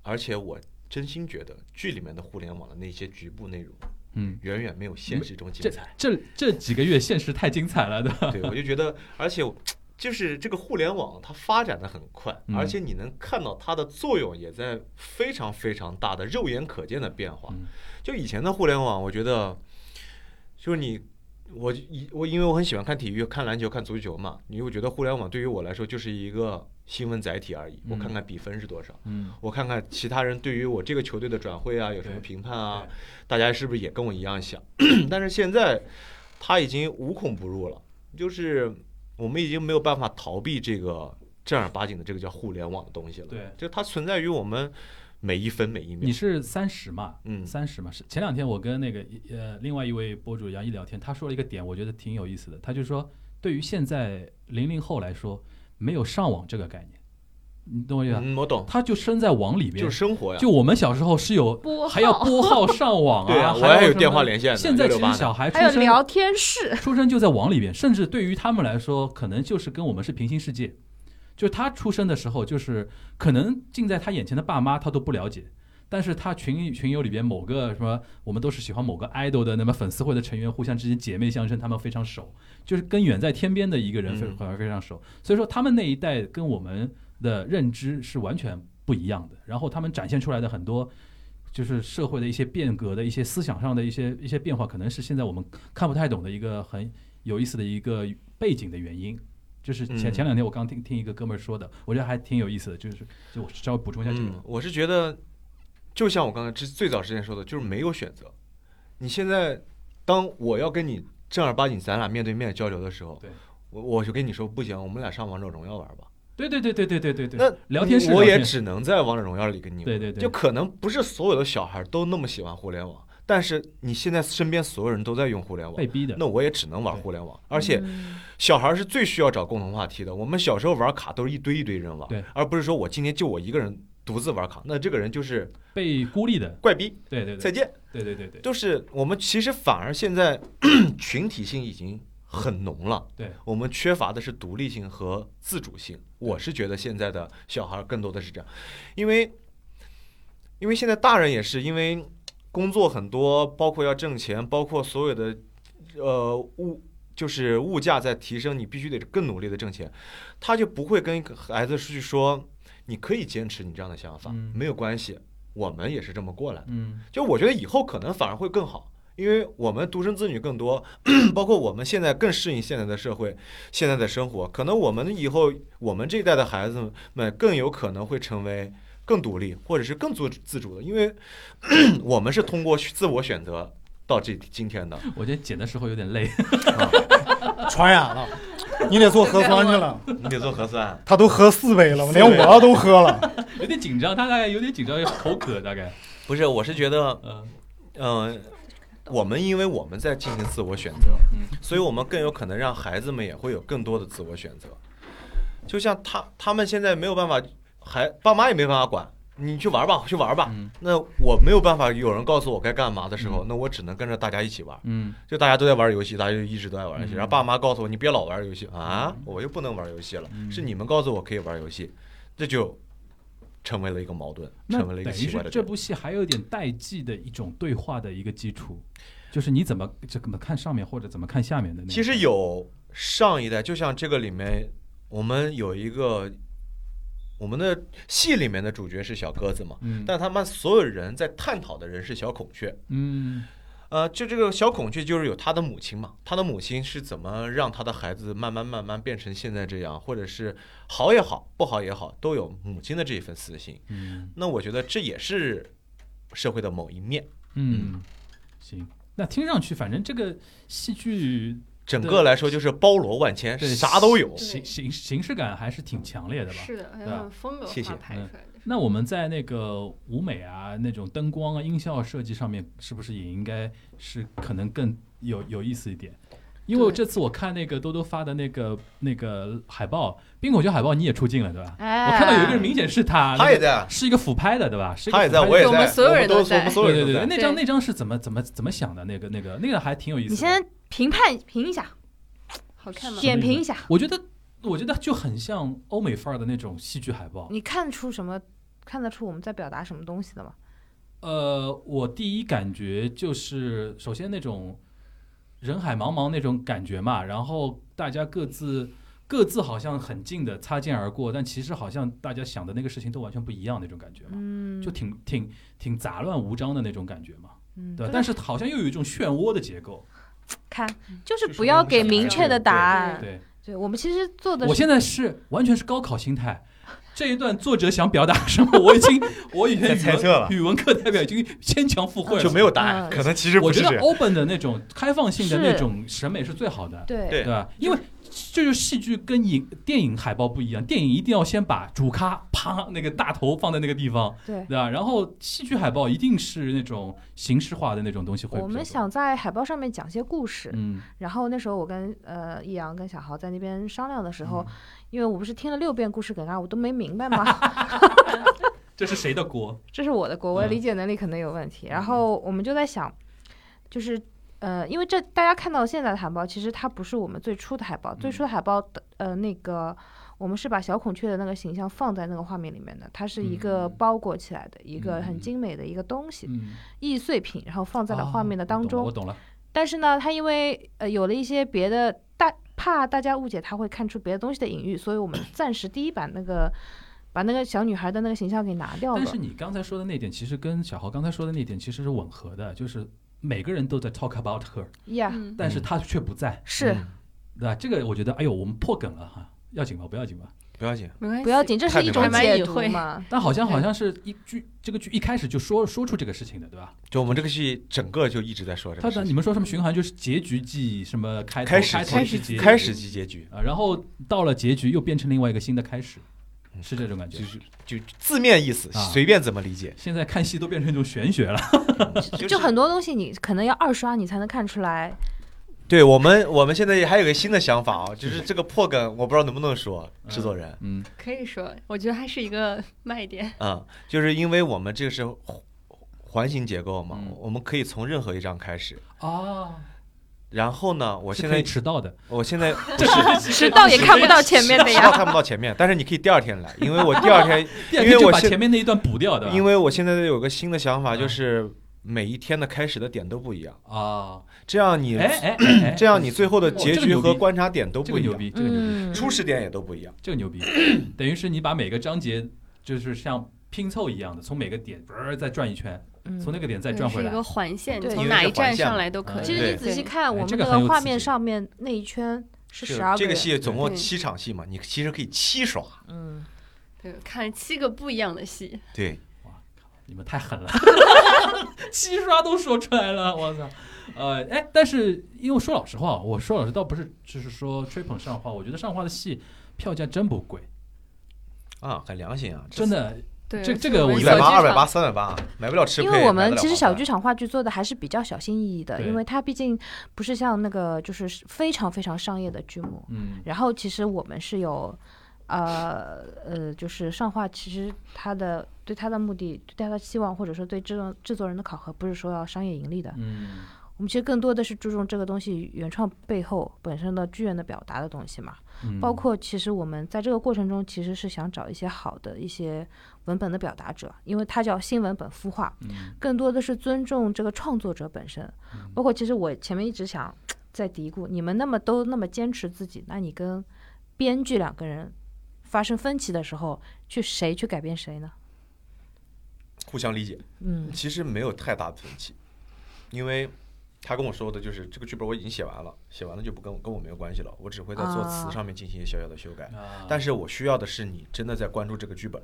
而且我真心觉得剧里面的互联网的那些局部内容，嗯，远远没有现实中精彩。这这几个月现实太精彩了，的？对，我就觉得，而且就是这个互联网它发展的很快，嗯而且你能看到它的作用也在非常非常大的肉眼可见的变化。嗯就以前的互联网，我觉得就是你。我以我因为我很喜欢看体育、看篮球、看足球嘛，因为我觉得互联网对于我来说就是一个新闻载体而已。我看看比分是多少，嗯，我看看其他人对于我这个球队的转会啊有什么评判啊，大家是不是也跟我一样想？但是现在它已经无孔不入了，就是我们已经没有办法逃避这个正儿八经的这个叫互联网的东西了。对就它存在于我们每一分每一秒你。是三十嘛？嗯三十嘛。是前两天我跟那个呃另外一位博主杨毅聊天，他说了一个点，我觉得挺有意思的。他就说，对于现在零零后来说，没有上网这个概念，你懂我意思吧？嗯，我懂，他就生在网里边，就是生活呀。就我们小时候是有还要拨号上网 对啊，还有什么还有电话连线呢，现在其实小孩出生还有聊天室，出生就在网里边，甚至对于他们来说，可能就是跟我们是平行世界。就他出生的时候，就是可能近在他眼前的爸妈他都不了解，但是他群群友里边某个什么，我们都是喜欢某个 idol 的，那么粉丝会的成员互相之间姐妹相称，他们非常熟，就是跟远在天边的一个人非嗯。反而非常熟。所以说他们那一代跟我们的认知是完全不一样的，然后他们展现出来的很多。就是社会的一些变革的一些思想上的一些一些变化，可能是现在我们看不太懂的一个很有意思的一个背景的原因。就是前嗯前两天我刚听听一个哥们儿说的，我觉得还挺有意思的，就是就我稍微补充一下这个。嗯，我是觉得，就像我刚才之最早之前说的，就是没有选择。你现在，当我要跟你正儿八经咱俩面对面交流的时候，我我就跟你说，不行，我们俩上王者荣耀玩吧。对对对对对对对对，那聊天室我也只能在王者荣耀里跟你玩。对对对就可能不是所有的小孩都那么喜欢互联网，但是你现在身边所有人都在用互联网被，逼的。那我也只能玩互联网。而且嗯小孩是最需要找共同话题的。我们小时候玩卡都是一堆一堆人玩对，而不是说我今天就我一个人独自玩卡，那这个人就是被孤立的，怪逼。对对对，再见。对对对对，就是我们其实反而现在 群体性已经很浓了，对我们缺乏的是独立性和自主性。我是觉得现在的小孩更多的是这样，因为因为现在大人也是因为工作很多，包括要挣钱，包括所有的呃物。就是物价在提升，你必须得更努力的挣钱，他就不会跟孩子去说，你可以坚持你这样的想法，嗯没有关系，我们也是这么过来的。嗯就我觉得以后可能反而会更好，因为我们独生子女更多，包括我们现在更适应现在的社会、现在的生活，可能我们以后我们这一代的孩子们更有可能会成为更独立或者是更自自主的，因为 我们是通过自我选择到这今天的。我觉得剪的时候有点累。传染了，你得做核酸去了。你得做核酸，他都喝四杯了，连我都喝了。有点紧张，他大概有点紧张，口渴大概。不是，我是觉得，嗯嗯、我们因为我们在进行自我选择，嗯所以我们更有可能让孩子们也会有更多的自我选择。就像他他们现在没有办法，还爸妈也没办法管，你去玩吧，去玩吧。嗯那我没有办法，有人告诉我该干嘛的时候，嗯那我只能跟着大家一起玩。嗯就大家都在玩游戏，大家就一直都在玩游戏。嗯然后爸妈告诉我，你别老玩游戏啊嗯，我又不能玩游戏了。嗯是你们告诉我可以玩游戏，这就成为了一个矛盾，成为了一个奇怪的。是这部戏还有一点代际的一种对话的一个基础，就是你怎么这怎么看上面或者怎么看下面的那。其实有上一代，就像这个里面，我们有一个我们的戏里面的主角是小鸽子嘛，嗯，但他们所有人在探讨的人是小孔雀。嗯呃，就这个小孔雀就是有他的母亲嘛，他的母亲是怎么让他的孩子慢慢慢慢变成现在这样，或者是好也好，不好也好，都有母亲的这一份私心。嗯那我觉得这也是社会的某一面。嗯，行。那听上去，反正这个戏剧整个来说就是包罗万千，对啥都有。形形形式感还是挺强烈的吧？是的，对吧很风格谢谢化拍出来的。那我们在那个舞美啊、那种灯光啊、音效设计上面，是不是也应该是可能更有有意思一点？因为这次我看那个多多发的那个那个海报，冰口桥海报你也出镜了对吧？哎，我看到有一个人明显是他，他也在，是一个俯拍的对吧？是一个他也在，我我也在，我们所有人都都在我们所有对对对，人都在。那张那张是怎么怎么怎么想的？那个那个那个还挺有意思的。你先评判评一下，好看吗？点评一下，我觉得我觉得就很像欧美范儿的那种戏剧海报。你看出什么？看得出我们在表达什么东西的吗？呃，我第一感觉就是，首先那种人海茫茫那种感觉嘛，然后大家各自各自好像很近的擦肩而过，但其实好像大家想的那个事情都完全不一样那种感觉嘛，嗯，就挺挺挺杂乱无章的那种感觉嘛，嗯，对吧。但是好像又有一种漩涡的结构，看，就是不要给明确的的答案。对。对，我们其实做的，我现在是完全是高考心态。这一段作者想表达什么，我已经 我已经语猜测了。文语文课代表已经牵强附会了，就没有答案，嗯。可能其实我觉得 open 的那种开放性的那种审美是最好的，对。对？因为这就是戏剧跟影电影海报不一样，电影一定要先把主咖啪那个大头放在那个地方，对。对吧？然后戏剧海报一定是那种形式化的那种东西会。我们想在海报上面讲些故事，嗯，然后那时候我跟呃易阳跟小豪在那边商量的时候，嗯因为我不是听了六遍故事梗概，我都没明白吗，这是谁的锅？这是我的锅，我的嗯。理解能力可能有问题。然后我们就在想，就是呃，因为这大家看到现在的海报，其实它不是我们最初的海报，最初的海报的呃那个我们是把小孔雀的那个形象放在那个画面里面的，它是一个包裹起来的一个很嗯。精美的一个东西，嗯，易碎品，然后放在了画面的啊当中。我懂了，但是呢，它因为呃有了一些别的大，怕大家误解，他会看出别的东西的隐喻，所以我们 暂时第一版那个把那个小女孩的那个形象给拿掉了。但是你刚才说的那点，其实跟小豪刚才说的那点其实是吻合的，就是每个人都在 talk about her，yeah，，但是他却不在，是嗯对吧？这个我觉得，哎呦，我们破梗了哈，要紧吗？不要紧吧？不要紧，没关系，不要紧，这是一种蛮解读隐晦嘛。但好像好像是一剧这个剧一开始就说说出这个事情的，对吧？就我们这个戏整个就一直在说这个事情。的你们说什么循环就是结局即什么开开始开始即开始即结局，啊，然后到了结局又变成另外一个新的开始，是这种感觉就。是就字面意思，啊随便怎么理解。现在看戏都变成一种玄学了，就就很多东西你可能要二刷你才能看出来。对我们，我们现在还有个新的想法啊，就是这个破梗，我不知道能不能说制作人嗯可以说，我觉得还是一个卖点。啊、就是因为我们这个是环环形结构嘛，嗯我们可以从任何一张开始。哦，然后呢，我是可以现在迟到的，我现在 不是 迟到也看不到前面的迟到呀。看不到前面，但是你可以第二天来，因为我第二天，因为我把前面那一段补掉的，因为我现在有个新的想法，嗯就是每一天的开始的点都不一样，啊，这样你这样你最后的哦结局和观察点都不一样，这个牛逼，这个牛逼，嗯，初始点也都不一样。这个牛逼，等于是你把每个章节就是像拼凑一样的，从每个点再转一圈，嗯。从那个点再转回来。是一个。环线，对从哪一站上来都可以。其实你仔细看我们这个那个画面上面那一圈是就十二个。这个戏总共对。七场戏嘛，你其实可以七刷。嗯，对，看七个不一样的戏，对，你们太狠了，七刷都说出来了，我操！呃，哎，但是因为说老实话，我说老实倒不是就是说吹捧上画，我觉得上画的戏票价真不贵，啊，很良心啊，真的。对，这这个我觉得一百八、二百八、三百八，买不了吃亏。因为我们其实小剧场话剧做的还是比较小心翼翼的，因为它毕竟不是像那个就是非常非常商业的剧目。嗯，然后其实我们是有，呃呃，就是上画，其实它的对他的目的、对他的期望，或者说对制作制作人的考核，不是说要商业盈利的。嗯，我们其实更多的是注重这个东西原创背后本身的剧院的表达的东西嘛。嗯包括其实我们在这个过程中，其实是想找一些好的一些文本的表达者，因为它叫新文本孵化，嗯更多的是尊重这个创作者本身。嗯包括其实我前面一直想在嘀咕，你们那么都那么坚持自己，那你跟编剧两个人发生分歧的时候，去谁去改变谁呢？互相理解，嗯。其实没有太大的分歧，因为他跟我说的就是这个剧本我已经写完了，写完了就不跟我跟我没有关系了，我只会在作词啊。上面进行一些小小的修改。啊。但是我需要的是你真的在关注这个剧本，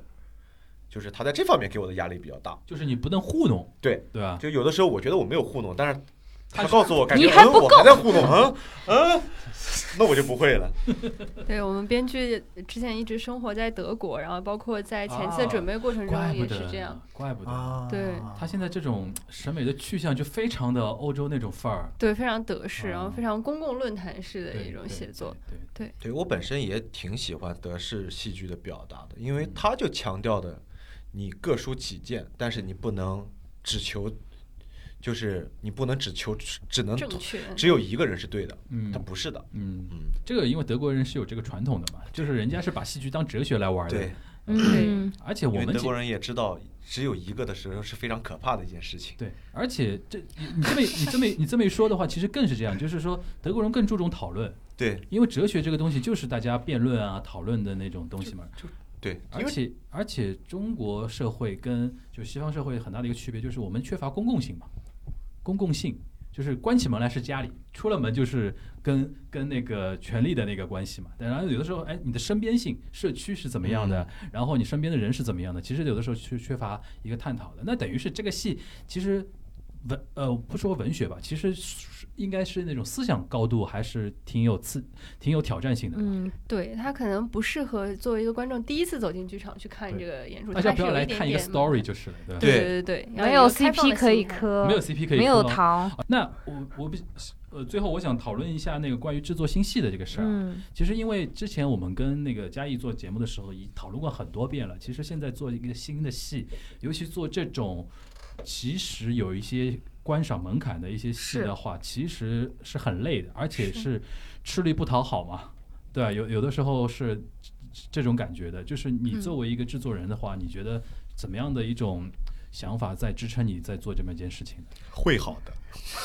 就是他在这方面给我的压力比较大。就是你不能糊弄，对。对吧？就有的时候我觉得我没有糊弄，但是他他告诉我感觉你还不嗯我还在糊弄，嗯嗯，那我就不会了。对我们编剧之前一直生活在德国，然后包括在前期的啊准备过程中也是这样。，怪不得。啊对他现在这种审美的去向就非常的欧洲那种范儿，对，非常德式，然后啊非常公共论坛式的一种对写作。对，对对我本身也挺喜欢德式戏剧的表达的，因为他就强调的你各抒己见，但是你不能只求，就是你不能只求只能，只有一个人是对的，嗯。他不是的。嗯，嗯，这个因为德国人是有这个传统的嘛，就是人家是把戏剧当哲学来玩的，对，嗯，而且我们德国人也知道，只有一个的时候是非常可怕的一件事情。对，而且这你你这么你这么你这么一说的话，其实更是这样，就是说德国人更注重讨论，对。因为哲学这个东西就是大家辩论啊、讨论的那种东西嘛。对，而且而且中国社会跟就西方社会很大的一个区别就是我们缺乏公共性嘛，公共性就是关起门来是家里，出了门就是跟跟那个权力的那个关系嘛。但然后有的时候，哎，你的身边性、社区是怎么样的，然后你身边的人是怎么样的，其实有的时候是缺乏一个探讨的。那等于是这个戏其实文呃不说文学吧，其实是应该是那种思想高度还是挺有刺、挺有挑战性的。嗯，对他可能不适合作为一个观众第一次走进剧场去看这个演出，大家不要来看一个 story 就是了，对吧？对对对没有 CP 可以磕，没有 CP 可以没有糖，那我我比呃，最后我想讨论一下那个关于制作新戏的这个事儿啊。嗯其实因为之前我们跟那个嘉义做节目的时候，已讨论过很多遍了。其实现在做一个新的戏，尤其做这种其实有一些观赏门槛的一些戏的话，其实是很累的，而且是是吃力不讨好嘛。对啊，有有的时候是这种感觉的。就是你嗯作为一个制作人的话，你觉得怎么样的一种想法在支撑你在做这么一件事情呢？会好的。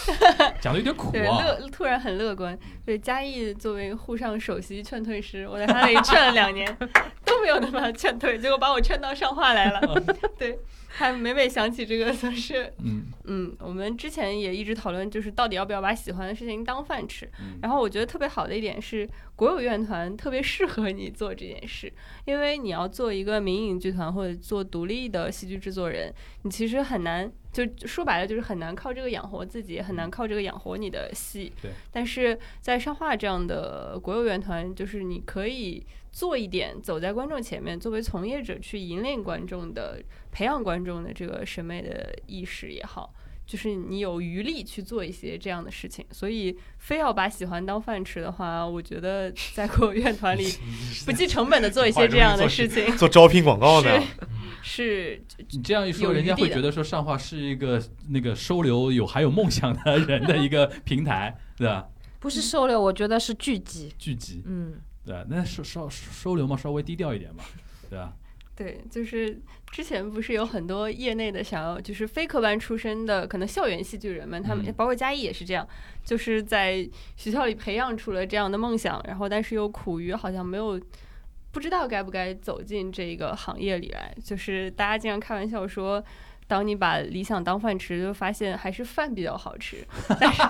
讲的有点苦对，啊。乐突然很乐观。对，嘉义作为沪上首席劝退师，我在他那里劝了两年，都没有能把他劝退，结果把我劝到上话来了。对，还每每想起这个，总是嗯嗯，我们之前也一直讨论，就是到底要不要把喜欢的事情当饭吃。嗯然后我觉得特别好的一点是，国有院团特别适合你做这件事，因为你要做一个民营剧团或者做独立的戏剧制作人，你其实很难，就说白了就是很难靠这个养活自己，很难靠这个养活你的戏。对。但是在上画这样的国有院团，就是你可以做一点走在观众前面，作为从业者去引领观众的、培养观众的这个审美的意识也好。就是你有余力去做一些这样的事情，所以非要把喜欢当饭吃的话，我觉得在国有乐团里 不计成本的做一些 这样的事情 做招聘广告呢，是你这样一说，人家会觉得说上画是一个那个收留有还有梦想的人的一个平台，对吧？不是收留，我觉得是聚集。聚集，嗯，对吧？那收收收留嘛，稍微低调一点嘛，对吧？对，就是之前不是有很多业内的想要，就是非科班出身的，可能校园戏剧人们，他们嗯包括嘉义也是这样，就是在学校里培养出了这样的梦想，然后但是又苦于好像没有。不知道该不该走进这个行业里来，就是大家经常开玩笑说，当你把理想当饭吃，就发现还是饭比较好吃。但是，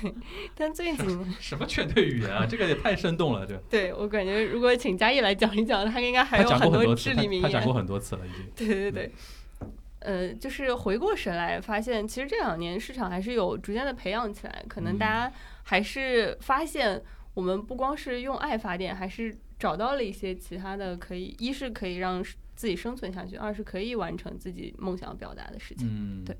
对，但最近，什么劝退语言啊？这个也太生动了，这对我感觉如果请嘉义来讲一讲，他应该还有很多次，多至理名言他他讲过。很多次了，已经。对对对，呃，就是回过神来发现，其实这两年市场还是有逐渐的培养起来，可能大嗯家还是发现我们不光是用爱发电，还是找到了一些其他的可以，一是可以让自己生存下去，二是可以完成自己梦想表达的事情。嗯，对。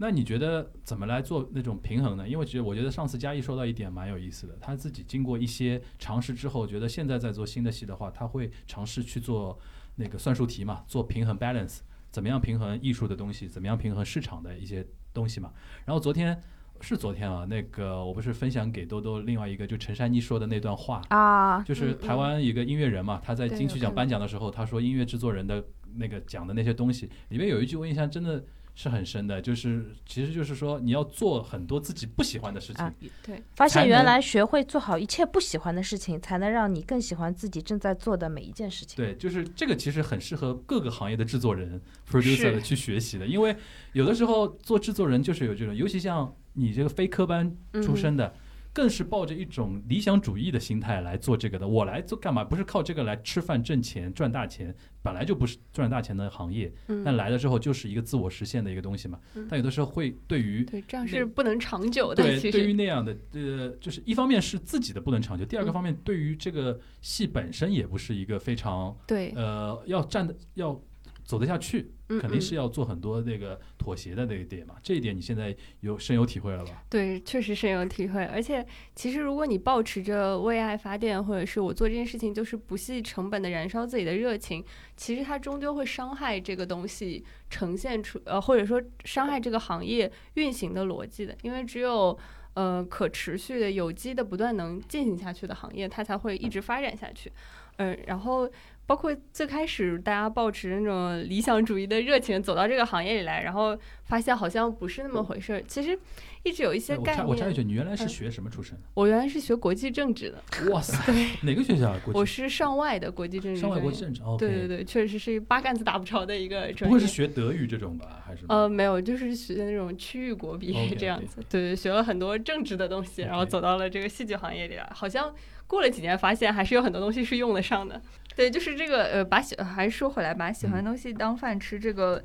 那你觉得怎么来做那种平衡呢？因为其实我觉得上次嘉义说到一点蛮有意思的，他自己经过一些尝试之后，觉得现在在做新的戏的话，他会尝试去做那个算术题嘛，做平衡 balance，怎么样平衡艺术的东西，怎么样平衡市场的一些东西嘛。然后昨天是昨天啊，那个我不是分享给多多另外一个就陈珊妮说的那段话，啊，就是台湾一个音乐人嘛，他在金曲奖颁奖的时候，他说音乐制作人的那个讲的那些东西，里面有一句我印象真的是很深的，就是其实就是说你要做很多自己不喜欢的事情，啊对，发现原来学会做好一切不喜欢的事情，才能让你更喜欢自己正在做的每一件事情。对，就是这个其实很适合各个行业的制作人、producer 的去学习的，因为有的时候做制作人就是有这种，尤其像你这个非科班出身的。更是抱着一种理想主义的心态来做这个的。我来做干嘛？不是靠这个来吃饭、挣钱、赚大钱，本来就不是赚大钱的行业。嗯，但来了之后就是一个自我实现的一个东西嘛嗯。但有的时候会对于对，这样是不能长久的。对对于，那样的呃，就是一方面是自己的不能长久，第二个嗯方面对于这个戏本身也不是一个非常对，呃要站的要走得下去，嗯肯定嗯是要做很多那个妥协的那一点嘛。这一点你现在有深有体会了吧？对，确实深有体会。而且，其实如果你保持着为爱发电，或者是我做这件事情就是不计成本的燃烧自己的热情，其实它终究会伤害这个东西呈现出呃，或者说伤害这个行业运行的逻辑的。因为只有呃可持续的、有机的、不断能进行下去的行业，它才会一直发展下去。嗯、然后包括最开始大家抱持那种理想主义的热情走到这个行业里来，然后发现好像不是那么回事儿。其实一直有一些概念。我插一句，你原来是嗯学什么出身的？我原来是学国际政治的，哇塞，哪个学校啊？国际我是上外的国际政治上外国际政治，OK。对对对，确实是八竿子打不着的一个专业。不会是学德语这种吧？还是呃，没有，就是学那种区域国别这样子。对对，学了很多政治的东西，然后走到了这个戏剧行业里来。好像过了几年，发现还是有很多东西是用得上的。对，就是这个呃，把喜还是说回来，把喜欢的东西当饭吃，这个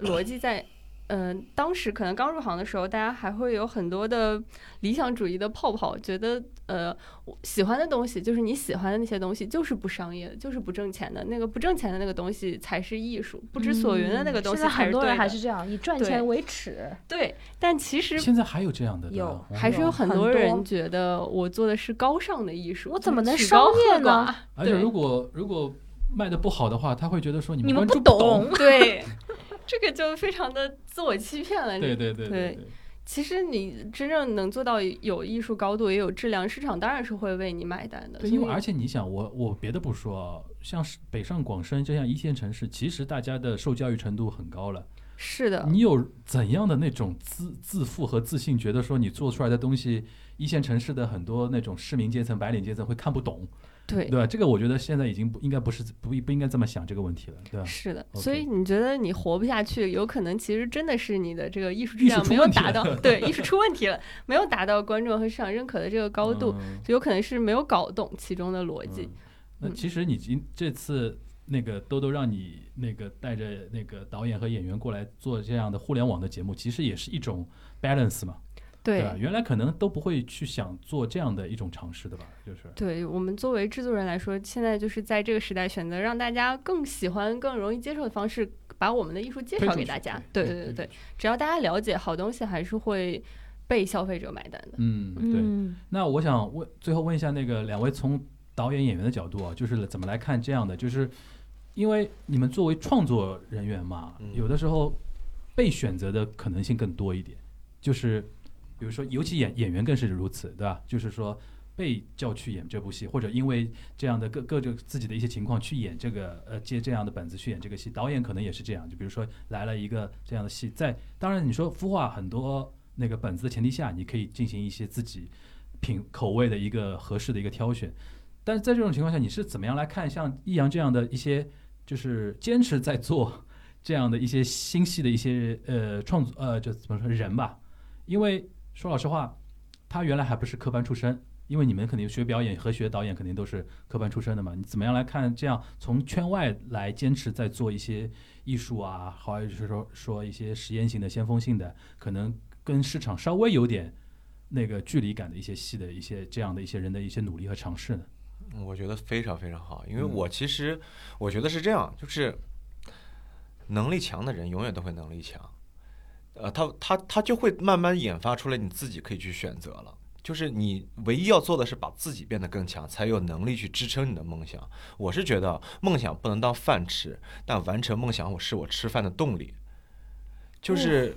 逻辑在。嗯、当时可能刚入行的时候，大家还会有很多的理想主义的泡泡，觉得呃，喜欢的东西就是你喜欢的那些东西，就是不商业的，就是不挣钱的。那个不挣钱的那个东西才是艺术，不知所云的那个东西嗯现在很多人。还是这样，以赚钱为耻。对，但其实现在还有这样的，有还是有很很多多人觉得我做的是高尚的艺术，我怎么能商业呢？对而且如果如果卖的不好的话，他会觉得说你你们不懂懂。对，这个就非常的自我欺骗了。对对对对对，其实你真正能做到有艺术高度，也有质量，市场当然是会为你买单的。对，因为而且你想，我我别的不说，像是北上广深这样一线城市，其实大家的受教育程度很高了。是的，你有怎样的那种自自负和自信，觉得说你做出来的东西，一线城市的很多那种市民阶层、白领阶层会看不懂？对对吧？这个我觉得现在已经不应该不是不不应该这么想这个问题了，对吧？是的所以你觉得你活不下去，有可能其实真的是你的这个艺术质量没有达到，对，艺术出问题了，没有达到观众和市场认可的这个高度，嗯就有可能是没有搞懂其中的逻辑。嗯那嗯其实你今这次那个兜兜让你那个带着那个导演和演员过来做这样的互联网的节目，其实也是一种 balance 嘛，对吧？原来可能都不会去想做这样的一种尝试的吧，就是。对我们作为制作人来说，现在就是在这个时代，选择让大家更喜欢、更容易接受的方式，把我们的艺术介绍给大家。对对对对，只要大家了解好东西，还是会被消费者买单的。嗯，对。嗯，那我想问，最后问一下那个两位从导演演员的角度啊，就是怎么来看这样的？就是因为你们作为创作人员嘛，嗯有的时候被选择的可能性更多一点，就是比如说，尤其演演员更是如此，对吧？就是说。被叫去演这部戏，或者因为这样的各各种自己的一些情况去演这个呃接这样的本子去演这个戏，导演可能也是这样。就比如说来了一个这样的戏，在当然你说孵化很多那个本子的前提下，你可以进行一些自己品口味的一个合适的一个挑选。但是在这种情况下，你是怎么样来看像易阳这样的一些就是坚持在做这样的一些新戏的一些呃创作呃就怎么说人吧？因为说老实话，他原来还不是科班出身。因为你们肯定学表演和学导演肯定都是科班出身的嘛，你怎么样来看这样从圈外来坚持在做一些艺术啊，或者是说说一些实验性的、先锋性的，可能跟市场稍微有点那个距离感的一些戏的一些这样的一些人的一些努力和尝试呢？嗯我觉得非常非常好，因为嗯我其实我觉得是这样，就是能力强的人永远都会能力强，呃，他他他就会慢慢研发出来你自己可以去选择了。就是你唯一要做的是把自己变得更强，才有能力去支撑你的梦想。我是觉得梦想不能当饭吃，但完成梦想我是我吃饭的动力。就是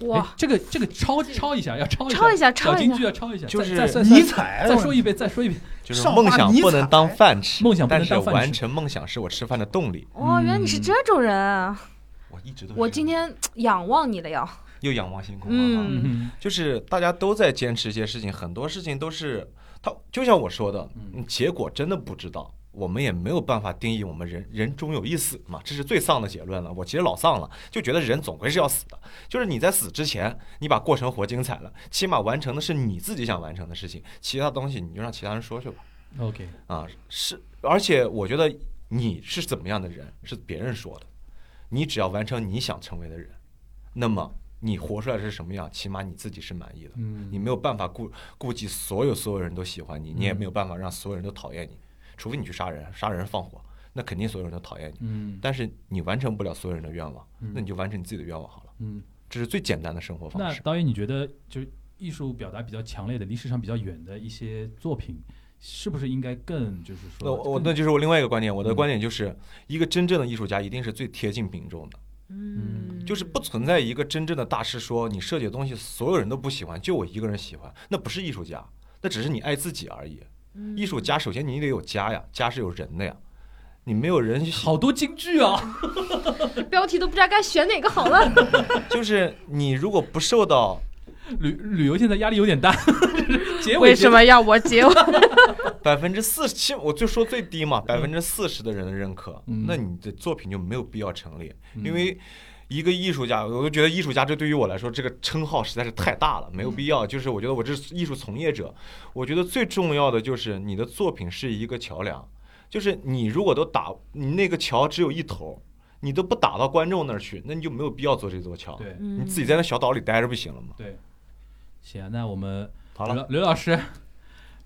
哇哎，这个这个抄抄一下，要抄一抄一下抄一下小金句要抄一下，就是尼采再说一遍，再说一遍。就是梦想不能当饭吃，梦想不能但是当饭吃完成梦想是我吃饭的动力。哇，原来你是这种人啊！我一直都是我今天 仰望你了呀。又仰望星空了。嗯嗯就是大家都在坚持一些事情，很多事情都是他，就像我说的，嗯结果真的不知道，我们也没有办法定义我们人人终有一死嘛，这是最丧的结论了。我其实老丧了，就觉得人总归是要死的，就是你在死之前，你把过程活精彩了，起码完成的是你自己想完成的事情，其他东西你就让其他人说去吧。，OK，啊，是，而且我觉得你是怎么样的人是别人说的，你只要完成你想成为的人，那么你活出来是什么样，起码你自己是满意的。嗯，你没有办法顾顾及所有所有人都喜欢你，你也嗯没有办法让所有人都讨厌你，除非你去杀人，杀人放火，那肯定所有人都讨厌你。嗯。但是你完成不了所有人的愿望，嗯。那你就完成你自己的愿望好了，嗯，这是最简单的生活方式。那导演，你觉得就是艺术表达比较强烈的、离市场比较远的一些作品，是不是应该更就是说那我那就是我另外一个观点，我的嗯观点就是，一个真正的艺术家一定是最贴近民众的。嗯就是不存在一个真正的大师说你设计的东西所有人都不喜欢，就我一个人喜欢，那不是艺术家，那只是你爱自己而已。嗯艺术家首先你得有家呀，家是有人的呀，你没有人，好多京剧啊，标题都不知道该选哪个好了。就是你如果不受到旅旅游现在压力有点大，结尾为什么要我结尾？百分之四十七，我就说最低嘛，百分之四十的人的认可，嗯那你的作品就没有必要成立，嗯因为。一个艺术家，我就觉得艺术家这对于我来说，这个称号实在是太大了，没有必要。就是我觉得我这是艺术从业者，我觉得最重要的就是你的作品是一个桥梁，就是你如果都打你那个桥只有一头，你都不打到观众那儿去，那你就没有必要做这座桥。你自己在那小岛里待着不行了吗？对，行啊，那我们刘好了，刘老师，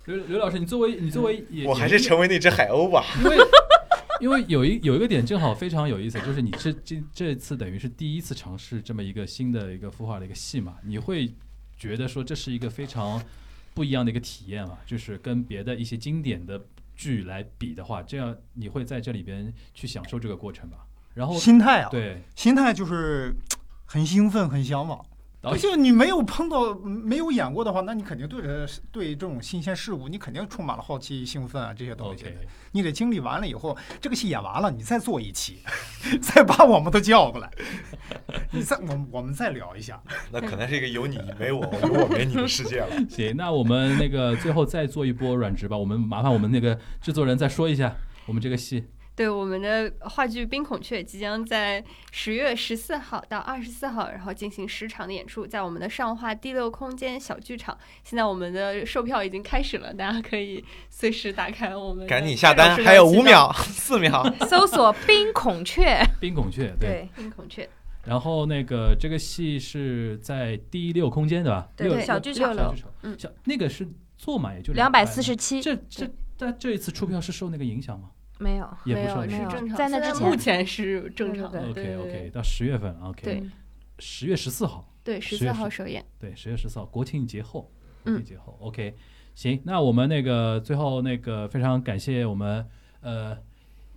刘刘老师，你作为你作为也我还是成为那只海鸥吧。因为因为有一有一个点正好非常有意思，就是你这这这次等于是第一次尝试这么一个新的一个孵化的一个戏嘛，你会觉得说这是一个非常不一样的一个体验嘛？就是跟别的一些经典的剧来比的话，这样你会在这里边去享受这个过程吧？然后心态啊，对心态就是很兴奋，很向往。导演就你没有碰到、没有演过的话，那你肯定对着对这种新鲜事物，你肯定充满了好奇、兴奋啊这些东西。你得经历完了以后，这个戏演完了，你再做一期，再把我们都叫过来，你再我们我们再聊一下。那可能是一个有你没我，有我没你的世界了。行，那我们那个最后再做一波软直吧。我们麻烦我们那个制作人再说一下我们这个戏。对，我们的话剧《冰孔雀》即将在十月十四号到二十四号，然后进行十场的演出，在我们的上画第六空间小剧场。现在我们的售票已经开始了，大家可以随时打开我们赶紧下单，还有五。秒、四秒。搜索“冰孔雀 冰孔雀”，对，冰孔雀，然后那个这个戏是在第六空间对吧？对小剧场小剧场，嗯小那个是坐满也就两百200四十七，这这但这一次出票是受那个影响吗？没有。也不没有受影响。没有是正常，在那之前目前是正常的。OK 对 OK，到十月份 OK，对十月十四号，对，十10月四号首演。对，十月十四号国庆节后，国嗯庆节后 OK，行，那我们那个最后那个非常感谢我们呃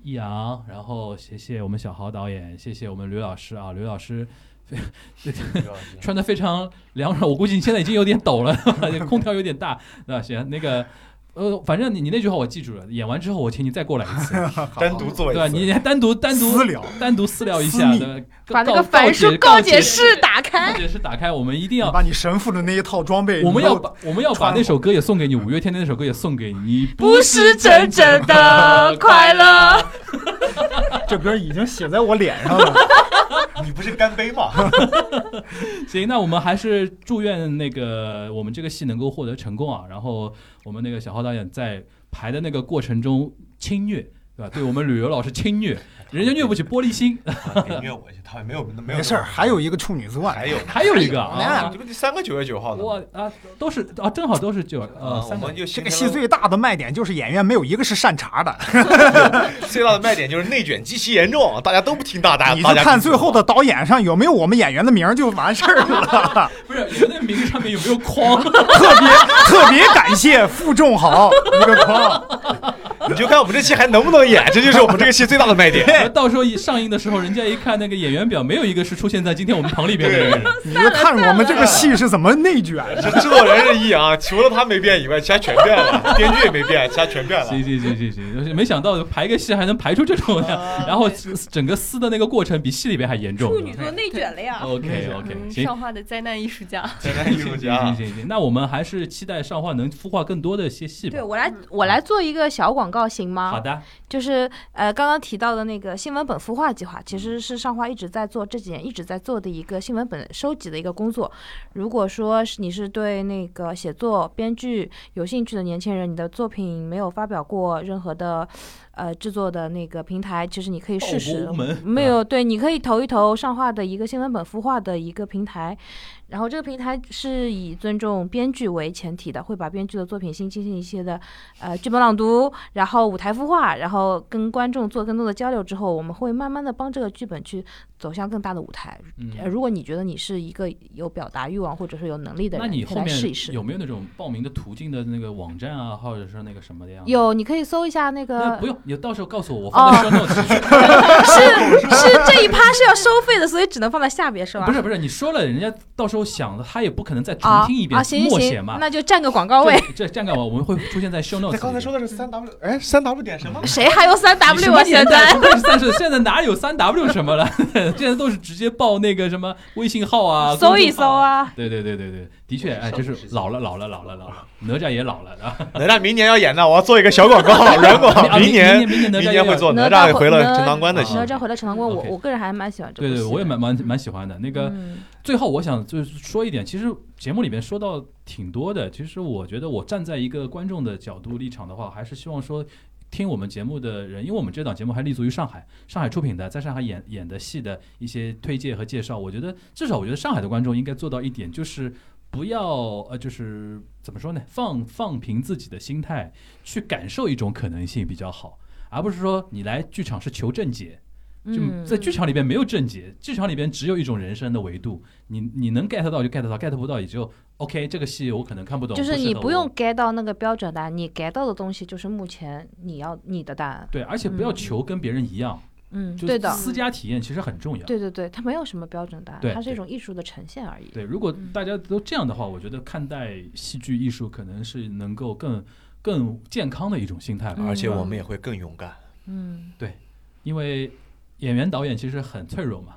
易阳，然后谢谢我们小豪导演，谢谢我们刘老师啊，刘老师。穿的非常凉爽，我估计你现在已经有点抖了，空调有点大，对吧？行，那个，呃，反正你你那句话我记住了，演完之后我请你再过来一次，单独做一对吧？次。你单独单独私聊单独私聊一下的，把那告个凡书告告解室打开告。解室打开，我们一定要。把你神父的那一套装备，我们要把我们要把那首歌也送给你，五月天的那首歌也送给你，你不是真正的快乐。这歌已经写在我脸上了。你不是干杯吗？行，那我们还是祝愿那个我们这个戏能够获得成功啊。然后我们那个小浩导演在排的那个过程中轻虐，对吧？对我们旅游老师轻虐，人家虐不起玻璃心。别虐我去，他没有没有。没事儿，还有一个处女座，还有还有一个还有啊呢，这不第三个九月九号的吗？我啊都是啊，正好都是九呃啊，我三个们就这个戏最大的卖点就是演员没有一个是善茬的，最大的卖点就是内卷极其严重，大家都不听大家。你就看最后的导演上有没有我们演员的名就完事儿了。不是有那名字上面有没有框？特别特别感谢傅仲豪一个框，你就看我们这戏还能不能演，这就是我们这个戏最大的卖点。到时候一上映的时候，人家一看那个演员表，没有一个是出现在今天我们棚里边的人。你就看我们这个戏是怎么内卷。这制作人是易阳，除了他没变以外，其他全变了。编剧也没变，其他全变了。行行行行行，没想到排个戏还能排出这种的，然后整个撕的那个过程比戏里边还严重。处女座内卷了呀 OK OK，嗯，行。上画的灾难艺术家。灾难艺术家行，行行，那我们还是期待上画能孵化更多的一些戏吧对。我来，我来做一个小广告行吗？好的，就是呃，刚刚提到的那个新闻本孵化计划，其实是上画一直在做，这几年一直在做的一个新闻本收集的一个工作。如果说是你是对那个写作、编剧有兴趣的年轻人，你的作品没有发表过任何的呃制作的那个平台，其实你可以试试。没有对，你可以投一投上画的一个新闻本孵化的一个平台。然后这个平台是以尊重编剧为前提的，会把编剧的作品先进行一些的呃剧本朗读，然后舞台孵化，然后跟观众做更多的交流之后，我们会慢慢的帮这个剧本去走向更大的舞台。呃，嗯，如果你觉得你是一个有表达欲望或者是有能力的人，那你后面试一试。有没有那种报名的途径的那个网站啊，或者是那个什么的呀？有，你可以搜一下那个那不用，你到时候告诉我，我放在 show notes。是是这一趴是要收费的，所以只能放在下边是吧？不是不是，你说了，人家到时候想的，他也不可能再重啊听一遍啊，行行默写嘛，。那就占个广告位。这这站岗我们会出现在 show notes 刚才说的是三 W，哎，三 W 点什么？谁还有三 W 啊？现？在不是现在哪有三 W 什么了？现在都是直接报那个什么微信号啊，搜一。搜啊。对对对对对，的确，哎，就是老了老了老了老了，哪吒也老了啊。哪吒明年要演的，我要做一个小广告，软广。啊明年明年会做哪吒回了哪陈塘关的戏哪。吒回了陈塘关，我我个人还蛮喜欢这部戏。对对，我也蛮蛮蛮喜欢的。那个嗯最后，我想就是说一点，其实节目里面说到挺多的。其实我觉得，我站在一个观众的角度立场的话，还是希望说，听我们节目的人，因为我们这档节目还立足于上海，上海出品的，在上海演演的戏的一些推介和介绍。我觉得，至少我觉得上海的观众应该做到一点，就是不要呃，就是怎么说呢，放放平自己的心态，去感受一种可能性比较好，而不是说你来剧场是求正解。就嗯在剧场里边没有正解，剧场里边只有一种人生的维度，你你能 get 到就 get 到，get 不到也就 OK。这个戏我可能看不懂，就是你不用 get 到那个标准答案，你 get 到的东西就是目前你要你的答案。对，而且不要求跟别人一样，嗯，就对的，私家体验其实很重要。对对对，它没有什么标准答案，它是一种艺术的呈现而已。对，如果嗯大家都这样的话，我觉得看待戏剧艺术可能是能够更更健康的一种心态吧。嗯而且我们也会更勇敢。嗯，对因为演员导演其实很脆弱嘛，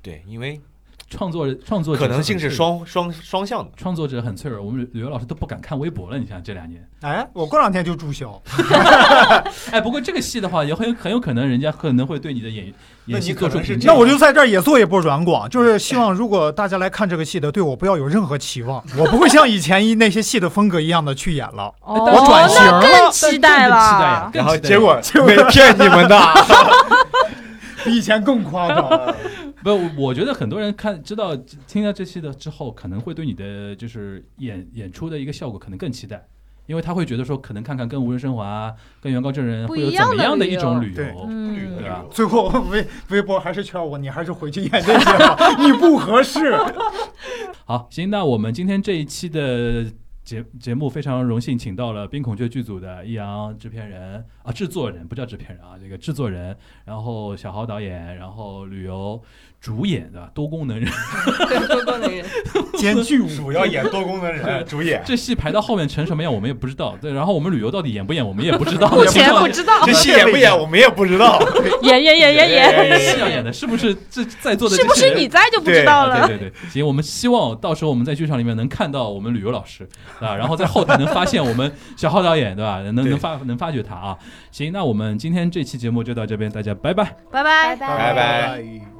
对，因为创作创作可能性是双双双向的。创作者很脆弱。我们旅游老师都不敢看微博了，你想这两年。哎，我过两天就注销。哎，不过这个戏的话，也很很有可能人家可能会对你的演演戏做出评价。那我就在这儿也做一波软广，就是希望如果大家来看这个戏的，对我不要有任何期望，我不会像以前一那些戏的风格一样的去演了。哦，我转型了更期待更期待呀了。然后结果 没骗你们的，比以前更夸张。不，我觉得很多人看知道听到这期的之后，可能会对你的就是演演出的一个效果可能更期待，因为他会觉得说，可能看看跟无人生还、跟原告证人会有怎么样的一种旅对游，旅，对吧？最后微微博还是劝我，你还是回去演这些吧，你不合适。好，行，那我们今天这一期的节节目非常荣幸请到了《冰孔雀》剧组的易阳制片人啊，制作人不叫制片人啊，这个制作人，然后小豪导演，然后旅游主演的多功能人，多功能人，兼具主要演多功能人，主演。这戏排到后面成什么样我们也不知道，对，然后我们旅游到底演不演我们也不知道，目前 不知道，这戏演不演我们也不知道。演演演演演，戏要演的，是不是这在座的是不是你在就不知道啊了？对对对，行，我们希望到时候我们在剧场里面能看到我们旅游老师，啊，然后在后台能发现我们小浩导演，对吧？能能发能发掘他啊。行，那我们今天这期节目就到这边，大家拜拜。拜拜。拜拜拜拜。